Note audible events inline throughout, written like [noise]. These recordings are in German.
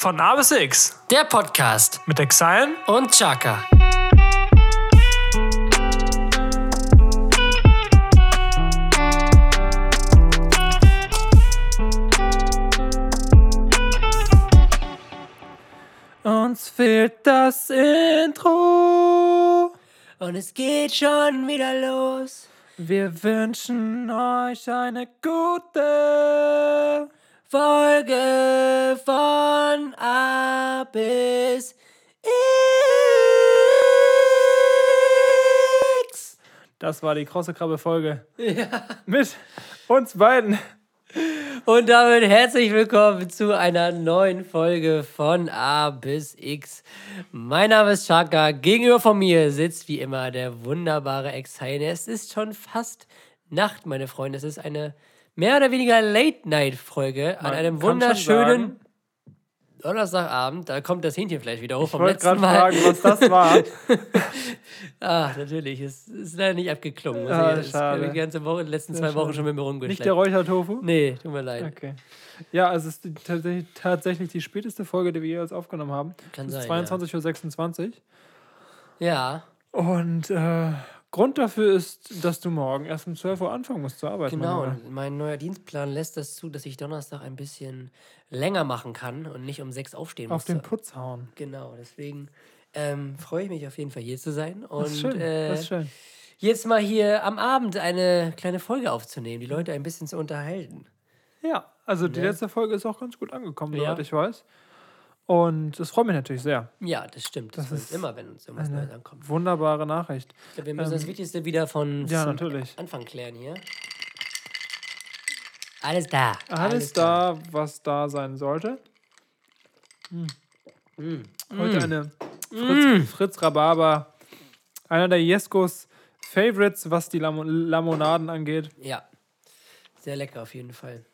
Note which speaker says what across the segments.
Speaker 1: Von A bis X
Speaker 2: Der Podcast
Speaker 1: mit Exile
Speaker 2: und Chaka.
Speaker 1: Uns fehlt das Intro.
Speaker 2: Und es geht schon wieder los.
Speaker 1: Wir wünschen euch eine gute
Speaker 2: Folge von A bis X.
Speaker 1: Das war die krosse Krabbe Folge. Mit uns beiden.
Speaker 2: Und damit herzlich willkommen zu einer neuen Folge von A bis X. Mein Name ist Chaka. Gegenüber von mir sitzt wie immer der wunderbare Ex-Heine. Es ist schon fast Nacht, meine Freunde. Es ist eine mehr oder weniger Late-Night-Folge an einem wunderschönen Donnerstagabend. Da kommt das Hähnchenfleisch wieder hoch
Speaker 1: Ich
Speaker 2: vom
Speaker 1: wollte
Speaker 2: letzten
Speaker 1: gerade
Speaker 2: Mal.
Speaker 1: fragen, was das war. [laughs]
Speaker 2: Ah, natürlich. Es ist leider nicht abgeklungen.
Speaker 1: Ah,
Speaker 2: ich- habe ich die ganze Woche, die letzten zwei Wochen schon mit mir
Speaker 1: Nicht
Speaker 2: rumgeschleppt.
Speaker 1: der Räuchertofu?
Speaker 2: Nee, tut mir leid.
Speaker 1: Okay. Ja, also es ist die, tatsächlich, die späteste Folge, die wir jeweils aufgenommen haben.
Speaker 2: Kann
Speaker 1: es ist
Speaker 2: sein,
Speaker 1: 22.26 Uhr.
Speaker 2: Ja,
Speaker 1: Und äh, Grund dafür ist, dass du morgen erst um 12 Uhr anfangen musst zu arbeiten.
Speaker 2: genau. Und mein neuer Dienstplan lässt das zu, dass ich Donnerstag ein bisschen länger machen kann und nicht um sechs aufstehen
Speaker 1: Auf
Speaker 2: muss.
Speaker 1: den Putz hauen.
Speaker 2: Genau, deswegen ähm, freue ich mich auf jeden Fall hier zu sein und
Speaker 1: Das ist schön.
Speaker 2: äh,
Speaker 1: das ist schön.
Speaker 2: jetzt mal hier am Abend eine kleine Folge aufzunehmen, die Leute ein bisschen zu unterhalten.
Speaker 1: Ja, also die
Speaker 2: Ne?
Speaker 1: letzte Folge ist auch ganz gut angekommen,
Speaker 2: Ja.
Speaker 1: soweit ich weiß. Und das freut mich natürlich sehr.
Speaker 2: Ja, das stimmt. Das,
Speaker 1: Das ist
Speaker 2: immer, wenn uns irgendwas Neues ankommt.
Speaker 1: wunderbare Nachricht.
Speaker 2: Ich glaub, wir müssen das Wichtigste wieder von
Speaker 1: ja, natürlich.
Speaker 2: Anfang klären hier. Alles da.
Speaker 1: Alles da, was da sein sollte.
Speaker 2: Mm.
Speaker 1: Heute eine Fritz, Fritz Rhabarber. Einer der Jeskos Favorites, was die Lamo Lamonaden angeht.
Speaker 2: Ja. Sehr lecker auf jeden Fall.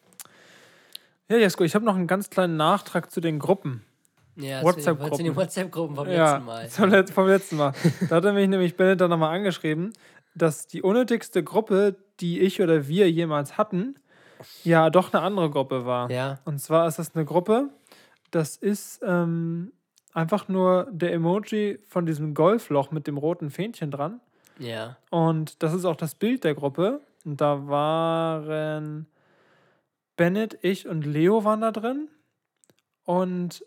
Speaker 1: Ja, Jesko, ich habe noch einen ganz kleinen Nachtrag zu den Gruppen.
Speaker 2: Ja,
Speaker 1: WhatsApp-Gruppen.
Speaker 2: Zu den WhatsApp-Gruppen vom
Speaker 1: Ja,
Speaker 2: letzten Mal.
Speaker 1: zum Let vom letzten Mal. Da hatte mich nämlich Bennett dann nochmal angeschrieben, dass die unnötigste Gruppe, die ich oder wir jemals hatten, ja doch eine andere Gruppe war.
Speaker 2: Ja.
Speaker 1: Und zwar ist das eine Gruppe, das ist ähm, einfach nur der Emoji von diesem Golfloch mit dem roten Fähnchen dran.
Speaker 2: Ja.
Speaker 1: Und das ist auch das Bild der Gruppe. Und da waren Bennett, ich und Leo waren da drin. Und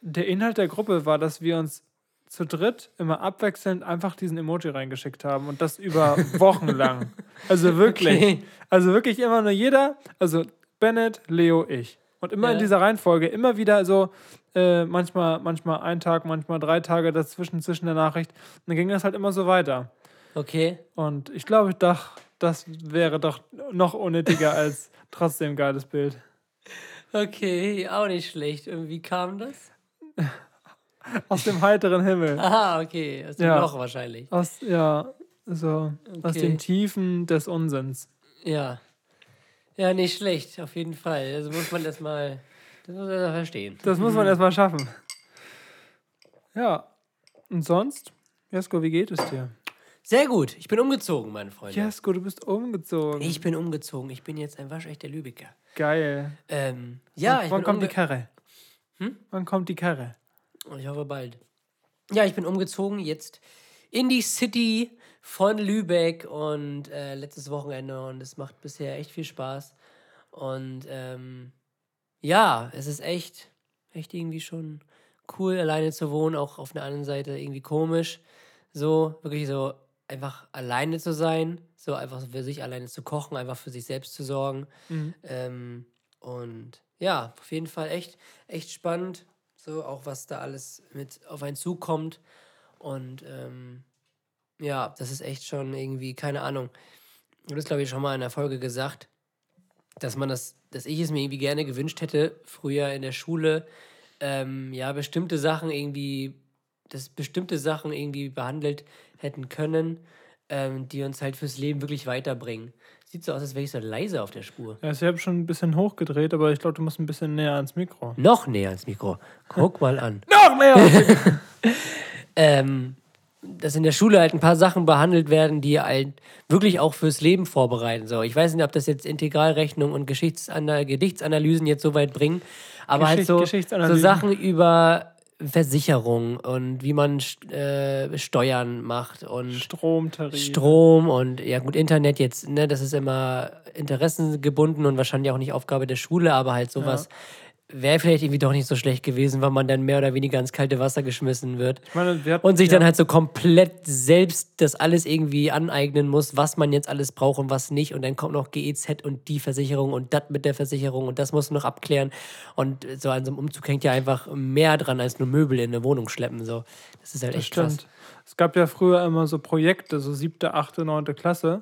Speaker 1: der Inhalt der Gruppe war, dass wir uns zu dritt immer abwechselnd einfach diesen Emoji reingeschickt haben. Und das über [laughs] Wochen lang. Also wirklich.
Speaker 2: Okay.
Speaker 1: Also wirklich immer nur jeder. Also Bennett, Leo, ich. Und immer in
Speaker 2: Ja.
Speaker 1: dieser Reihenfolge, immer wieder so, äh, manchmal, manchmal ein Tag, manchmal drei Tage dazwischen, zwischen der Nachricht. Und dann ging das halt immer so weiter.
Speaker 2: Okay.
Speaker 1: Und ich glaube, ich dachte, das wäre doch noch unnötiger als [laughs] trotzdem geiles Bild.
Speaker 2: Okay, auch nicht schlecht. Irgendwie kam das? [laughs]
Speaker 1: Aus dem heiteren Himmel.
Speaker 2: Aha, okay. Aus dem
Speaker 1: Ja.
Speaker 2: Loch wahrscheinlich.
Speaker 1: Aus, ja, so, aus
Speaker 2: Okay.
Speaker 1: den Tiefen des Unsinns.
Speaker 2: Ja. Ja, nicht schlecht, auf jeden Fall. Also muss man das mal, das muss man erst mal verstehen.
Speaker 1: Das muss man erstmal schaffen. Ja. Und sonst? Jesko, wie geht es dir?
Speaker 2: Sehr gut. Ich bin umgezogen, meine Freunde.
Speaker 1: Jesko, du bist umgezogen.
Speaker 2: Ich bin umgezogen. Ich bin jetzt ein waschechter Lübecker.
Speaker 1: Geil.
Speaker 2: Ähm, ja, ich
Speaker 1: Wann
Speaker 2: bin
Speaker 1: kommt die Karre?
Speaker 2: Hm?
Speaker 1: Wann kommt die Karre?
Speaker 2: Ich hoffe bald. Ja, ich bin umgezogen jetzt in die City von Lübeck und äh, letztes Wochenende und es macht bisher echt viel Spaß. Und ähm, ja, es ist echt, echt irgendwie schon cool, alleine zu wohnen, auch auf der anderen Seite irgendwie komisch. So, wirklich so einfach alleine zu sein, so einfach für sich alleine zu kochen, einfach für sich selbst zu sorgen.
Speaker 1: Mhm.
Speaker 2: Ähm, und ja, auf jeden Fall echt, echt spannend. So, auch was da alles mit auf einen zukommt. Und ähm, ja, das ist echt schon irgendwie, keine Ahnung. Habe das, glaube ich, schon mal in der Folge gesagt, dass man das, dass ich es mir irgendwie gerne gewünscht hätte, früher in der Schule, ähm, ja, bestimmte Sachen irgendwie, dass bestimmte Sachen irgendwie behandelt hätten können, ähm, die uns halt fürs Leben wirklich weiterbringen. Sieht so aus, als wäre ich so leise auf der Spur.
Speaker 1: Ja, ich habe schon ein bisschen hochgedreht, aber ich glaube, du musst ein bisschen näher ans Mikro.
Speaker 2: Noch näher ans Mikro. Guck mal an. [laughs]
Speaker 1: Noch näher! [laughs]
Speaker 2: Ähm, dass in der Schule halt ein paar Sachen behandelt werden, die halt wirklich auch fürs Leben vorbereiten. So, ich weiß nicht, ob das jetzt Integralrechnung und Geschichtsana Gedichtsanalysen jetzt so weit bringen, aber halt
Speaker 1: Geschicht-
Speaker 2: so, so
Speaker 1: Geschichtsanalysen.
Speaker 2: Sachen über Versicherung und wie man äh, Steuern macht und
Speaker 1: Stromtarif.
Speaker 2: Strom und ja gut, Internet jetzt, ne, das ist immer interessengebunden und wahrscheinlich auch nicht Aufgabe der Schule, aber halt sowas wäre vielleicht irgendwie doch nicht so schlecht gewesen, weil man dann mehr oder weniger ins kalte Wasser geschmissen wird.
Speaker 1: Ich meine, wir hatten-
Speaker 2: Und sich
Speaker 1: ja,
Speaker 2: dann halt so komplett selbst das alles irgendwie aneignen muss, was man jetzt alles braucht und was nicht. Und dann kommt noch GEZ und die Versicherung und das mit der Versicherung und das musst du noch abklären. Und so an so einem Umzug hängt ja einfach mehr dran, als nur Möbel in eine Wohnung schleppen. So. Das ist halt
Speaker 1: Das
Speaker 2: echt krass.
Speaker 1: stimmt. Es gab ja früher immer so Projekte, so siebte, achte, neunte Klasse.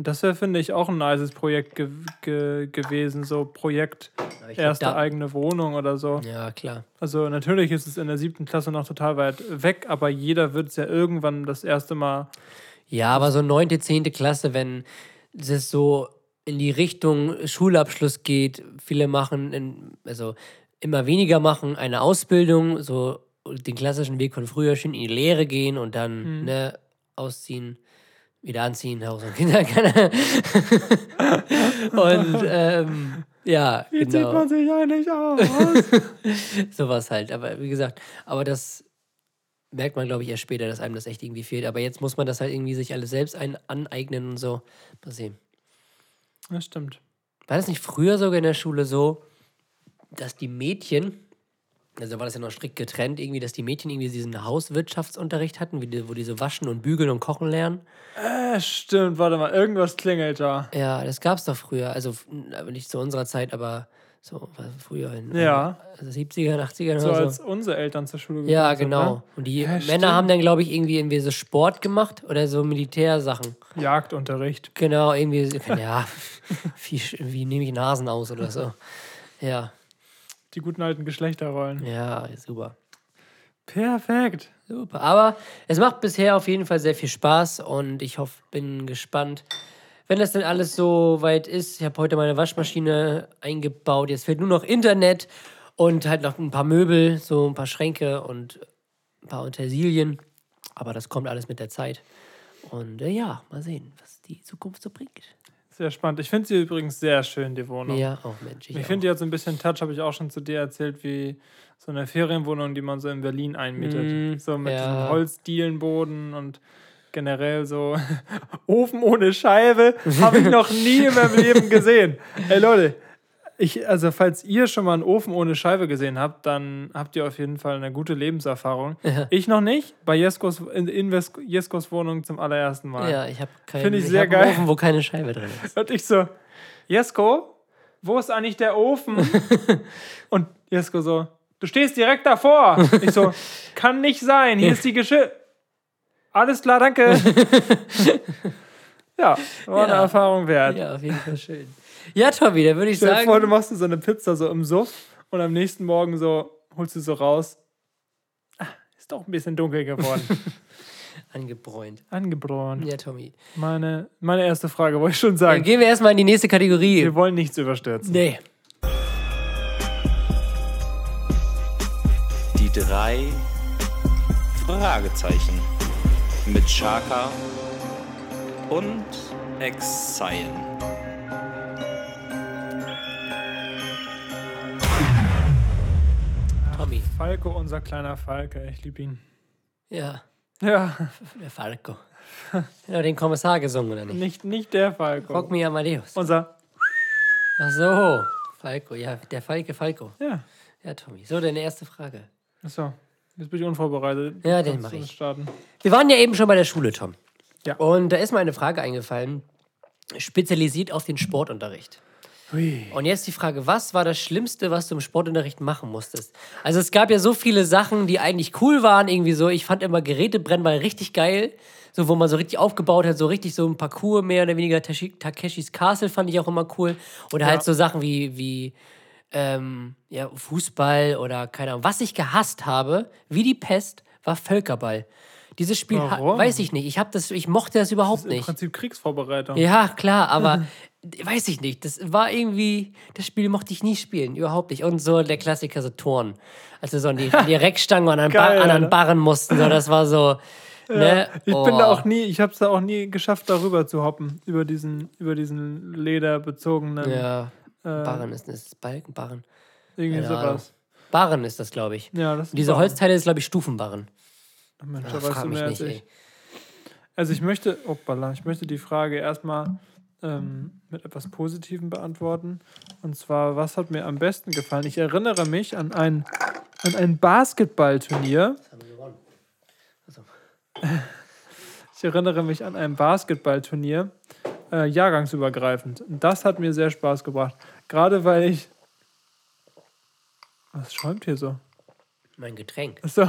Speaker 1: Das wäre, finde ich, auch ein nices Projekt ge ge gewesen. So Projekt
Speaker 2: glaub,
Speaker 1: erste
Speaker 2: da-
Speaker 1: eigene Wohnung oder so.
Speaker 2: Ja, klar.
Speaker 1: Also natürlich ist es in der siebten Klasse noch total weit weg, aber jeder wird es ja irgendwann das erste Mal.
Speaker 2: Ja, aber so neunte, zehnte Klasse, wenn es so in die Richtung Schulabschluss geht, viele machen, in, also immer weniger machen eine Ausbildung, so den klassischen Weg von früher schön in die Lehre gehen und dann ne, ausziehen, wieder anziehen, Haus und Kinder. [laughs] und ähm, ja,
Speaker 1: Wie zieht
Speaker 2: genau
Speaker 1: man sich eigentlich aus? [laughs]
Speaker 2: sowas halt. Aber wie gesagt, aber das merkt man, glaube ich, erst später, dass einem das echt irgendwie fehlt. Aber jetzt muss man das halt irgendwie sich alles selbst ein aneignen und so. Mal sehen.
Speaker 1: das stimmt.
Speaker 2: War das nicht früher sogar in der Schule so, dass die Mädchen, also war das ja noch strikt getrennt, irgendwie, dass die Mädchen irgendwie diesen Hauswirtschaftsunterricht hatten, wie die, wo die so waschen und bügeln und kochen lernen?
Speaker 1: Äh, stimmt, warte mal, irgendwas klingelt da.
Speaker 2: Ja, das gab es doch früher. Also nicht zu unserer Zeit, aber so früher in
Speaker 1: Ja.
Speaker 2: also 70er, 80er
Speaker 1: So
Speaker 2: oder
Speaker 1: als
Speaker 2: so.
Speaker 1: unsere Eltern zur Schule gegangen
Speaker 2: Ja, genau.
Speaker 1: Ne?
Speaker 2: Und die
Speaker 1: Ja,
Speaker 2: Männer
Speaker 1: stimmt.
Speaker 2: haben dann, glaube ich, irgendwie, irgendwie so Sport gemacht oder so Militärsachen.
Speaker 1: Jagdunterricht.
Speaker 2: Genau, irgendwie, so- ja, [laughs] wie, wie nehme ich Nasen aus oder so. Ja,
Speaker 1: Die guten alten Geschlechterrollen.
Speaker 2: ja, super.
Speaker 1: Perfekt.
Speaker 2: Super. Aber es macht bisher auf jeden Fall sehr viel Spaß und ich hoffe, bin gespannt, wenn das denn alles so weit ist. Ich habe heute meine Waschmaschine eingebaut. Jetzt fehlt nur noch Internet und halt noch ein paar Möbel, so ein paar Schränke und ein paar Utensilien. Aber das kommt alles mit der Zeit. Und äh, ja, mal sehen, was die Zukunft so bringt.
Speaker 1: Sehr spannend. Ich finde sie übrigens sehr schön, die Wohnung.
Speaker 2: Ja, auch Mensch.
Speaker 1: Ich
Speaker 2: auch.
Speaker 1: finde, die hat so ein bisschen Touch, habe ich auch schon zu dir erzählt, wie so eine Ferienwohnung, die man so in Berlin einmietet.
Speaker 2: Mm,
Speaker 1: so mit
Speaker 2: ja.
Speaker 1: Holzdielenboden und generell so [laughs] Ofen ohne Scheibe. [laughs] Habe ich noch nie in meinem Leben gesehen. Ey Leute, ich, also falls ihr schon mal einen Ofen ohne Scheibe gesehen habt, dann habt ihr auf jeden Fall eine gute Lebenserfahrung. Ich noch nicht, bei Jeskos, in, in Jeskos Wohnung zum allerersten Mal.
Speaker 2: Ja, ich habe keinen
Speaker 1: Finde ich
Speaker 2: ich
Speaker 1: sehr
Speaker 2: hab einen
Speaker 1: geil.
Speaker 2: Ofen, wo keine Scheibe drin ist.
Speaker 1: Und ich so, Jesko, wo ist eigentlich der Ofen? [laughs] Und Jesko so, du stehst direkt davor. Ich so, [laughs] kann nicht sein, hier ist die Geschirr. Alles klar, danke. [laughs] ja, war eine
Speaker 2: Ja.
Speaker 1: Erfahrung wert.
Speaker 2: Ja, auf jeden Fall schön. Ja, Tommy, dann würde ich
Speaker 1: Stell dir vor, du
Speaker 2: sagen.
Speaker 1: machst so eine Pizza so im Suff und am nächsten Morgen so, holst du so raus. Ah, ist doch ein bisschen dunkel geworden. [laughs]
Speaker 2: Angebräunt.
Speaker 1: Angebrochen.
Speaker 2: Ja, Tommy.
Speaker 1: Meine, meine erste Frage wollte ich schon
Speaker 2: Dann
Speaker 1: sagen.
Speaker 2: gehen wir erstmal in die nächste Kategorie.
Speaker 1: Wir wollen nichts überstürzen.
Speaker 2: Nee.
Speaker 3: Die drei Fragezeichen mit Chaka und Exile.
Speaker 1: Falco, unser kleiner Falke, ich liebe ihn.
Speaker 2: Ja,
Speaker 1: Ja,
Speaker 2: der Falco. Genau, den Kommissar gesungen, oder nicht?
Speaker 1: nicht, nicht der Falco.
Speaker 2: Rock me Amadeus.
Speaker 1: Unser.
Speaker 2: Ach so. Falco, ja, der Falke Falco.
Speaker 1: Ja,
Speaker 2: Ja, Tommy. So, deine erste Frage.
Speaker 1: achso. Jetzt bin ich unvorbereitet.
Speaker 2: Ja, den
Speaker 1: Kannst
Speaker 2: mach
Speaker 1: du
Speaker 2: ich.
Speaker 1: Starten.
Speaker 2: Wir waren ja eben schon bei der Schule, Tom.
Speaker 1: Ja.
Speaker 2: Und da ist mir eine Frage eingefallen, spezialisiert auf den Sportunterricht.
Speaker 1: Hui.
Speaker 2: Und jetzt die Frage, was war das Schlimmste, was du im Sportunterricht machen musstest? Also es gab ja so viele Sachen, die eigentlich cool waren, irgendwie so. Ich fand immer Gerätebrennball richtig geil, so wo man so richtig aufgebaut hat, so richtig so ein Parcours mehr oder weniger. Takeshis Castle fand ich auch immer cool. Oder
Speaker 1: Ja.
Speaker 2: halt so Sachen wie, wie ähm, ja, Fußball oder keine Ahnung. Was ich gehasst habe, wie die Pest, war Völkerball. Dieses Spiel, ha- weiß ich nicht. Ich, hab das, ich mochte das überhaupt
Speaker 1: Im
Speaker 2: nicht.
Speaker 1: Prinzip Kriegsvorbereitung.
Speaker 2: Ja, klar, aber [laughs] weiß ich nicht. Das war irgendwie, das Spiel mochte ich nie spielen, überhaupt nicht. Und so der Klassiker, so Turn. Also so an die, an die [laughs] Reckstange und an,
Speaker 1: Geil,
Speaker 2: Bar, an,
Speaker 1: Alter.
Speaker 2: Barren mussten, so, das war so, Ne?
Speaker 1: Ich bin da
Speaker 2: Oh.
Speaker 1: auch nie, ich habe es da auch nie geschafft, darüber zu hoppen, über diesen, über diesen lederbezogenen,
Speaker 2: Ja,
Speaker 1: äh,
Speaker 2: Barren ist das. Balken, Barren.
Speaker 1: irgendwie
Speaker 2: Keine Ahnung.
Speaker 1: sowas.
Speaker 2: Barren ist das, glaube ich.
Speaker 1: Ja, das
Speaker 2: Diese
Speaker 1: wahr.
Speaker 2: Holzteile ist, glaube ich, Stufenbarren.
Speaker 1: Ach Mensch, da weißt du mehr
Speaker 2: nicht,
Speaker 1: als ich.
Speaker 2: ey.
Speaker 1: Also ich möchte, opala, ich möchte die Frage erstmal ähm, mit etwas Positivem beantworten. Und zwar, was hat mir am besten gefallen? Ich erinnere mich an ein, an ein Basketballturnier.
Speaker 2: Das haben wir gewonnen. Also, [laughs]
Speaker 1: Ich erinnere mich an ein Basketballturnier, äh, jahrgangsübergreifend. Und das hat mir sehr Spaß gebracht. Gerade weil ich. Was schäumt hier so?
Speaker 2: mein Getränk.
Speaker 1: So,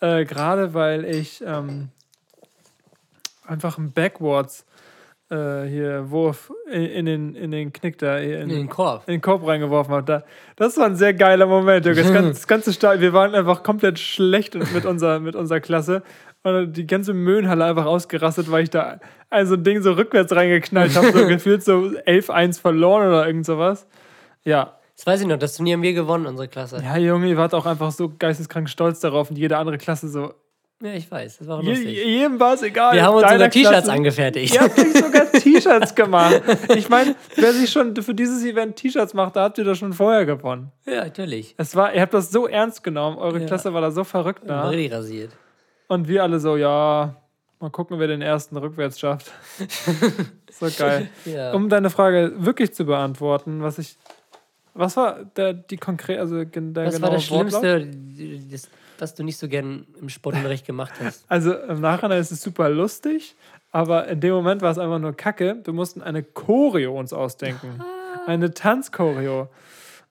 Speaker 1: äh, gerade weil ich ähm, einfach einen Backwards äh, hier Wurf in, in, den, in den Knick da, in,
Speaker 2: In den Korb.
Speaker 1: in den Korb reingeworfen habe. Da, das war ein sehr geiler Moment. Junge. Das [laughs] ganze, das ganze Stadion, wir waren einfach komplett schlecht mit unserer, mit unserer Klasse. Und die ganze Möhnhalle einfach ausgerastet, weil ich da also ein Ding so rückwärts reingeknallt habe, so [laughs] gefühlt so 11-1 verloren oder irgend sowas. Ja,
Speaker 2: Das weiß ich noch, das Turnier haben wir gewonnen, unsere Klasse.
Speaker 1: ja, Junge, ihr wart auch einfach so geisteskrank stolz darauf und jede andere Klasse so.
Speaker 2: Ja, ich weiß, das war auch
Speaker 1: Je,
Speaker 2: lustig.
Speaker 1: jedem war es egal.
Speaker 2: wir haben uns sogar T-Shirts angefertigt.
Speaker 1: Ihr habt euch sogar [laughs] T-Shirts gemacht. Ich meine, wer sich schon für dieses Event T-Shirts macht, da habt ihr das schon vorher gewonnen.
Speaker 2: Ja, natürlich.
Speaker 1: Es war, ihr habt das so ernst genommen. Eure
Speaker 2: Ja.
Speaker 1: Klasse war da so verrückt da.
Speaker 2: Richtig rasiert.
Speaker 1: Und wir alle so, ja, mal gucken, wer den ersten rückwärts schafft. [laughs] so geil.
Speaker 2: Ja.
Speaker 1: Um deine Frage wirklich zu beantworten, was ich. Was war der, die konkret, also der
Speaker 2: Was
Speaker 1: genaue
Speaker 2: war das? Schlimmste, das, was du nicht so gern im Sportunterricht gemacht hast? [laughs]
Speaker 1: Also im Nachhinein ist es super lustig, aber in dem Moment war es einfach nur Kacke. Wir mussten eine Choreo uns ausdenken. Eine Tanzchoreo.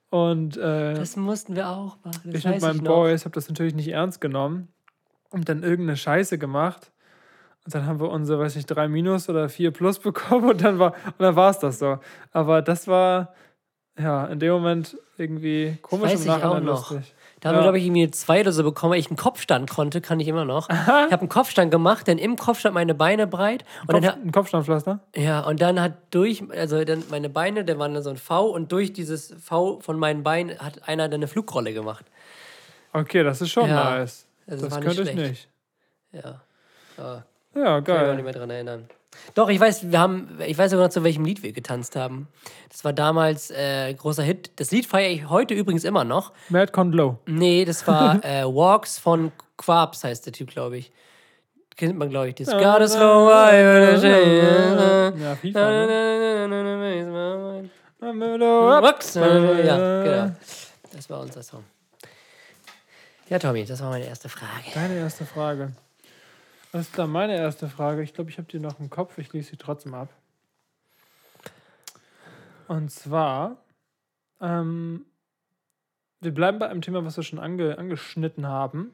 Speaker 1: Und äh,
Speaker 2: Das mussten wir auch machen.
Speaker 1: Ich mit meinen
Speaker 2: ich.
Speaker 1: Boys habe das natürlich nicht ernst genommen und dann irgendeine Scheiße gemacht. Und dann haben wir unsere, weiß ich, drei Minus oder vier Plus [laughs] bekommen und dann war und dann war es das so. Aber das war ja in dem Moment irgendwie komisch
Speaker 2: weiß
Speaker 1: im
Speaker 2: ich auch
Speaker 1: Nachhinein
Speaker 2: noch.
Speaker 1: lustig.
Speaker 2: Da haben
Speaker 1: Ja.
Speaker 2: wir, glaube ich, irgendwie zwei oder so bekommen, weil ich einen Kopfstand konnte, kann ich immer noch. Ich habe einen Kopfstand gemacht, dann im Kopfstand meine Beine breit. Und
Speaker 1: Kopf,
Speaker 2: dann,
Speaker 1: ein Kopfsteinpflaster?
Speaker 2: ja, und dann hat durch, also dann meine Beine, da waren dann so ein V und durch dieses V von meinen Beinen hat einer dann eine Flugrolle gemacht.
Speaker 1: Okay, das ist schon
Speaker 2: Ja,
Speaker 1: nice.
Speaker 2: also
Speaker 1: das
Speaker 2: war
Speaker 1: könnte ich nicht.
Speaker 2: Ja. ja
Speaker 1: Ja,
Speaker 2: kann ich mich auch
Speaker 1: geil.
Speaker 2: nicht mehr dran erinnern. Doch, ich weiß, wir haben, ich weiß sogar noch, zu welchem Lied wir getanzt haben. Das war damals äh, großer Hit. Das Lied feiere ich heute übrigens immer noch.
Speaker 1: Mad Con Low.
Speaker 2: Nee, das war äh, Walks von Quabs, heißt der Typ, glaube ich. Kennt man, glaube ich. Das Got a slow way,
Speaker 1: Ja, FIFA, ne?
Speaker 2: Ja, genau. Das war unser Song. Ja, Tommy, das war meine erste Frage.
Speaker 1: Deine erste Frage. Was ist da meine erste Frage? Ich glaube, ich habe die noch im Kopf. Ich lese sie trotzdem ab. Und zwar, ähm, wir bleiben bei einem Thema, was wir schon ange angeschnitten haben.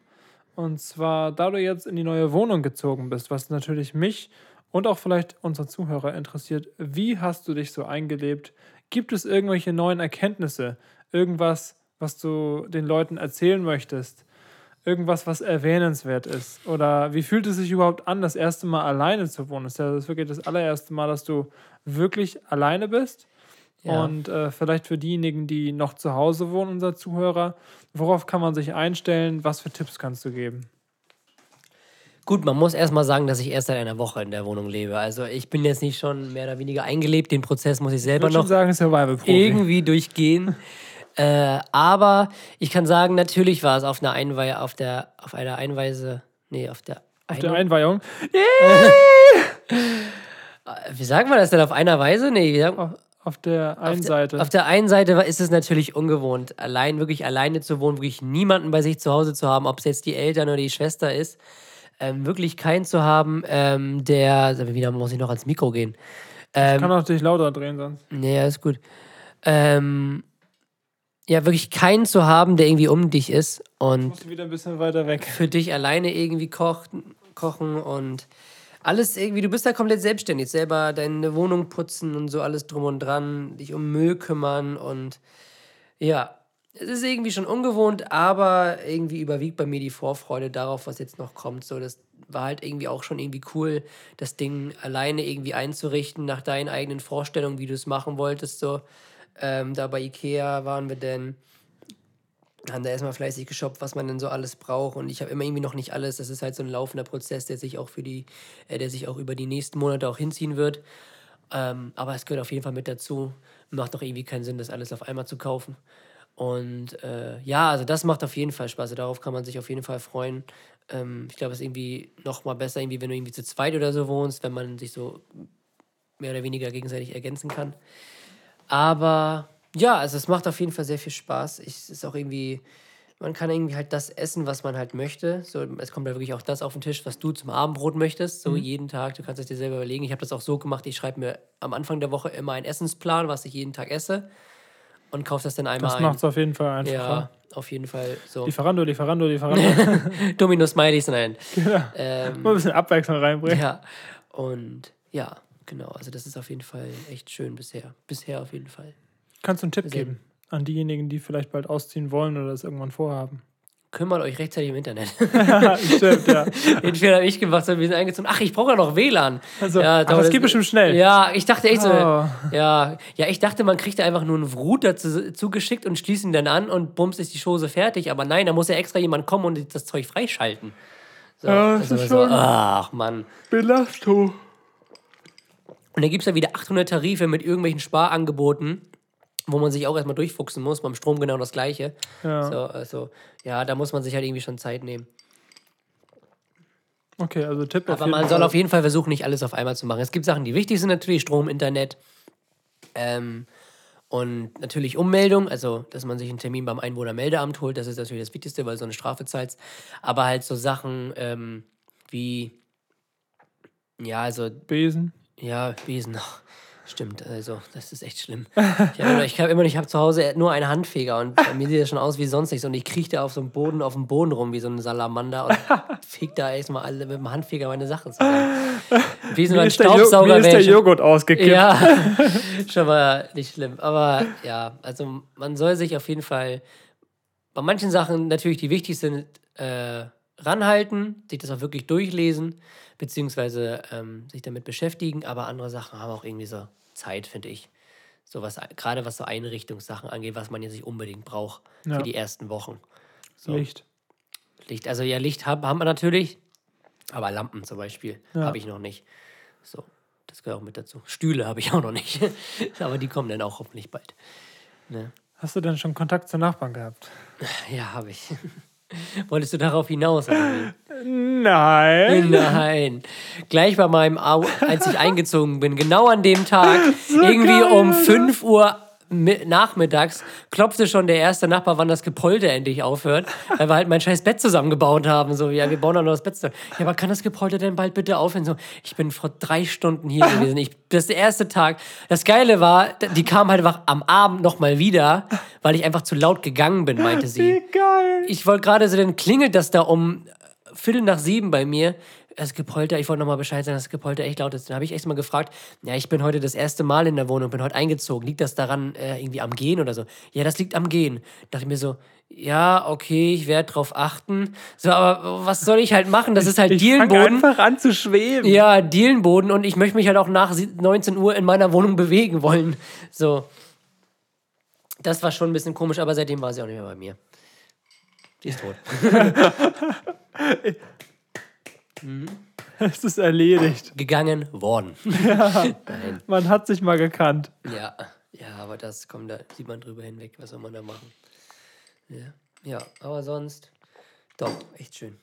Speaker 1: Und zwar, da du jetzt in die neue Wohnung gezogen bist, was natürlich mich und auch vielleicht unsere Zuhörer interessiert, wie hast du dich so eingelebt? Gibt es irgendwelche neuen Erkenntnisse? Irgendwas, was du den Leuten erzählen möchtest? Irgendwas, was erwähnenswert ist? Oder wie fühlt es sich überhaupt an, das erste Mal alleine zu wohnen? Ist ja das wirklich das allererste Mal, dass du wirklich alleine bist?
Speaker 2: Ja.
Speaker 1: Und äh, vielleicht für diejenigen, die noch zu Hause wohnen, unser Zuhörer, worauf kann man sich einstellen? Was für Tipps kannst du geben?
Speaker 2: Gut, man muss erstmal sagen, dass ich erst seit einer Woche in der Wohnung lebe. Also ich bin jetzt nicht schon mehr oder weniger eingelebt. Den Prozess muss ich
Speaker 1: Ich
Speaker 2: selber
Speaker 1: schon
Speaker 2: noch
Speaker 1: sagen,
Speaker 2: irgendwie durchgehen. Äh, aber ich kann sagen, natürlich war es auf einer Einweise, auf der, auf einer Einweise, nee, auf der,
Speaker 1: Auf der
Speaker 2: Ein-
Speaker 1: Einweihung. [laughs]
Speaker 2: wie sagen wir das denn auf einer Weise? Nee, wie sagen,
Speaker 1: Auf, auf der einen
Speaker 2: auf der,
Speaker 1: Seite.
Speaker 2: Auf der einen Seite ist es natürlich ungewohnt, allein, wirklich alleine zu wohnen, wirklich niemanden bei sich zu Hause zu haben, ob es jetzt die Eltern oder die Schwester ist. Ähm, wirklich keinen zu haben, ähm, der, wieder muss ich noch ans Mikro gehen. Ähm,
Speaker 1: kann auch dich lauter drehen sonst.
Speaker 2: Nee, ist gut. Ähm, ja, wirklich keinen zu haben, der irgendwie um dich ist und
Speaker 1: wieder ein bisschen weiter weg.
Speaker 2: für dich alleine irgendwie kochen, kochen und alles irgendwie, du bist da komplett selbstständig, selber deine Wohnung putzen und so alles drum und dran, dich um Müll kümmern und ja, es ist irgendwie schon ungewohnt, aber irgendwie überwiegt bei mir die Vorfreude darauf, was jetzt noch kommt. So, das war halt irgendwie auch schon irgendwie cool, das Ding alleine irgendwie einzurichten nach deinen eigenen Vorstellungen, wie du es machen wolltest. So, ähm, da bei Ikea waren wir denn haben da erstmal fleißig geshoppt, was man denn so alles braucht. Und ich habe immer irgendwie noch nicht alles. Das ist halt so ein laufender Prozess, der sich auch für die, äh, der sich auch über die nächsten Monate auch hinziehen wird. Ähm, aber es gehört auf jeden Fall mit dazu. Macht doch irgendwie keinen Sinn, das alles auf einmal zu kaufen. Und äh, ja, also das macht auf jeden Fall Spaß. Also darauf kann man sich auf jeden Fall freuen. Ähm, ich glaube, es ist irgendwie noch mal besser, irgendwie, wenn du irgendwie zu zweit oder so wohnst, wenn man sich so mehr oder weniger gegenseitig ergänzen kann. Aber ja, also es macht auf jeden Fall sehr viel Spaß. Ich, es ist auch irgendwie, man kann irgendwie halt das essen, was man halt möchte. So, es kommt da wirklich auch das auf den Tisch, was du zum Abendbrot möchtest. So jeden Tag. Du kannst es dir selber überlegen. Ich habe das auch so gemacht. Ich schreibe mir am Anfang der Woche immer einen Essensplan, was ich jeden Tag esse. Und kaufe das dann einmal
Speaker 1: Das
Speaker 2: ein.
Speaker 1: macht es auf jeden Fall einfacher.
Speaker 2: Ja, auf jeden Fall so.
Speaker 1: Lieferando, Lieferando, Lieferando.
Speaker 2: Domino Smileys, nein.
Speaker 1: genau.
Speaker 2: Ähm,
Speaker 1: Mal ein bisschen Abwechslung reinbringen.
Speaker 2: ja, und ja, genau. Also das ist auf jeden Fall echt schön bisher. Bisher auf jeden Fall.
Speaker 1: Kannst du einen Tipp
Speaker 2: Sehr-
Speaker 1: geben an diejenigen, die vielleicht bald ausziehen wollen oder das irgendwann vorhaben?
Speaker 2: Kümmert euch rechtzeitig im Internet. [laughs]
Speaker 1: Stimmt, ja. [laughs]
Speaker 2: Den Fehler habe ich gemacht, so, wir sind eingezogen. Ach, ich brauche ja noch WLAN.
Speaker 1: Also,
Speaker 2: ja,
Speaker 1: ach, das geht bestimmt schnell.
Speaker 2: Ja, ich dachte echt so.
Speaker 1: Oh.
Speaker 2: Ja, ja, ich dachte, man kriegt da einfach nur einen Router zu, zugeschickt und schließt ihn dann an und bums ist die Chose fertig. Aber nein, da muss ja extra jemand kommen und das Zeug freischalten. So,
Speaker 1: Ja, das
Speaker 2: also
Speaker 1: ist
Speaker 2: so,
Speaker 1: schon-
Speaker 2: ach, Mann.
Speaker 1: Belastung.
Speaker 2: Und dann gibt es ja wieder 800 Tarife mit irgendwelchen Sparangeboten, wo man sich auch erstmal durchfuchsen muss. Beim Strom genau das Gleiche.
Speaker 1: Ja.
Speaker 2: So, also, ja, da muss man sich halt irgendwie schon Zeit nehmen.
Speaker 1: Okay, also Tipp
Speaker 2: Aber man soll auf jeden Fall versuchen, nicht alles auf einmal zu machen. Es gibt Sachen, die wichtig sind natürlich, Strom, Internet ähm, und natürlich Ummeldung, also dass man sich einen Termin beim Einwohnermeldeamt holt, das ist natürlich das Wichtigste, weil du so eine Strafe zahlst. Aber halt so Sachen ähm, wie, ja, also
Speaker 1: Besen.
Speaker 2: Ja, Besen. Stimmt, also das ist echt schlimm. Ich habe immer, ich hab immer ich habe zu Hause nur einen Handfeger und bei mir sieht das schon aus wie sonst nichts und ich krieche da auf so einem Boden, auf dem Boden rum wie so ein Salamander und [laughs] feg da erstmal alle mit dem Handfeger meine Sachen zusammen. War
Speaker 1: Mir
Speaker 2: ein Staubsauger.
Speaker 1: mir ist der Joghurt ausgekippt.
Speaker 2: ja, [laughs] schon mal nicht schlimm. Aber ja, also man soll sich auf jeden Fall bei manchen Sachen natürlich, die wichtig sind, äh, ranhalten, sich das auch wirklich durchlesen, beziehungsweise ähm, sich damit beschäftigen. Aber andere Sachen haben auch irgendwie so Zeit, finde ich. So was, gerade was so Einrichtungssachen angeht, was man jetzt nicht unbedingt braucht
Speaker 1: Ja.
Speaker 2: für die ersten Wochen. So.
Speaker 1: Licht.
Speaker 2: Licht. Also ja, Licht haben, haben wir natürlich, aber Lampen zum Beispiel
Speaker 1: Ja.
Speaker 2: habe ich noch nicht. So, das gehört auch mit dazu. Stühle habe ich auch noch nicht. [laughs] aber die kommen dann auch hoffentlich bald. Ne?
Speaker 1: Hast du denn schon Kontakt zur Nachbarn gehabt?
Speaker 2: Ja, habe ich. Wolltest du darauf hinaus?
Speaker 1: Nein.
Speaker 2: Nein. Gleich bei meinem, Au als ich [laughs] eingezogen bin, genau an dem Tag, irgendwie
Speaker 1: geil,
Speaker 2: um
Speaker 1: Alter.
Speaker 2: 5 Uhr nachmittags, klopfte schon der erste Nachbar, wann das Gepolter endlich aufhört, weil wir halt mein scheiß Bett zusammengebaut haben. So, ja, wir bauen doch nur das Bett zusammen. Ja, aber kann das Gepolter denn bald bitte aufhören? So, ich bin vor drei Stunden hier gewesen. Ich, das ist der erste Tag. Das Geile war, die kam halt einfach am Abend nochmal wieder, weil ich einfach zu laut gegangen bin, meinte sie
Speaker 1: Wie geil.
Speaker 2: ich wollte gerade so, dann klingelt das da um Viertel nach sieben bei mir. Das Gepolter, ich wollte nochmal Bescheid sagen, dass das Gepolter echt laut ist. Dann habe ich echt mal gefragt, ja, ich bin heute das erste Mal in der Wohnung, bin heute eingezogen. Liegt das daran äh, irgendwie am Gehen oder so? Ja, das liegt am Gehen. Dachte ich mir so, ja, okay, ich werde drauf achten. So, aber was soll ich halt machen? Das ist halt
Speaker 1: Ich fang
Speaker 2: Dielenboden.
Speaker 1: einfach an zu schweben.
Speaker 2: Ja, Dielenboden und ich möchte mich halt auch nach sie- 19 Uhr in meiner Wohnung bewegen wollen. So. Das war schon ein bisschen komisch, aber seitdem war sie auch nicht mehr bei mir. Die ist tot. [laughs] [laughs] [laughs]
Speaker 1: Es ist erledigt.
Speaker 2: Gegangen worden. [laughs] Nein.
Speaker 1: Man hat sich mal gekannt.
Speaker 2: Ja. Ja, aber das kommt, da sieht man drüber hinweg. Was soll man da machen? Ja, ja aber sonst doch, echt schön.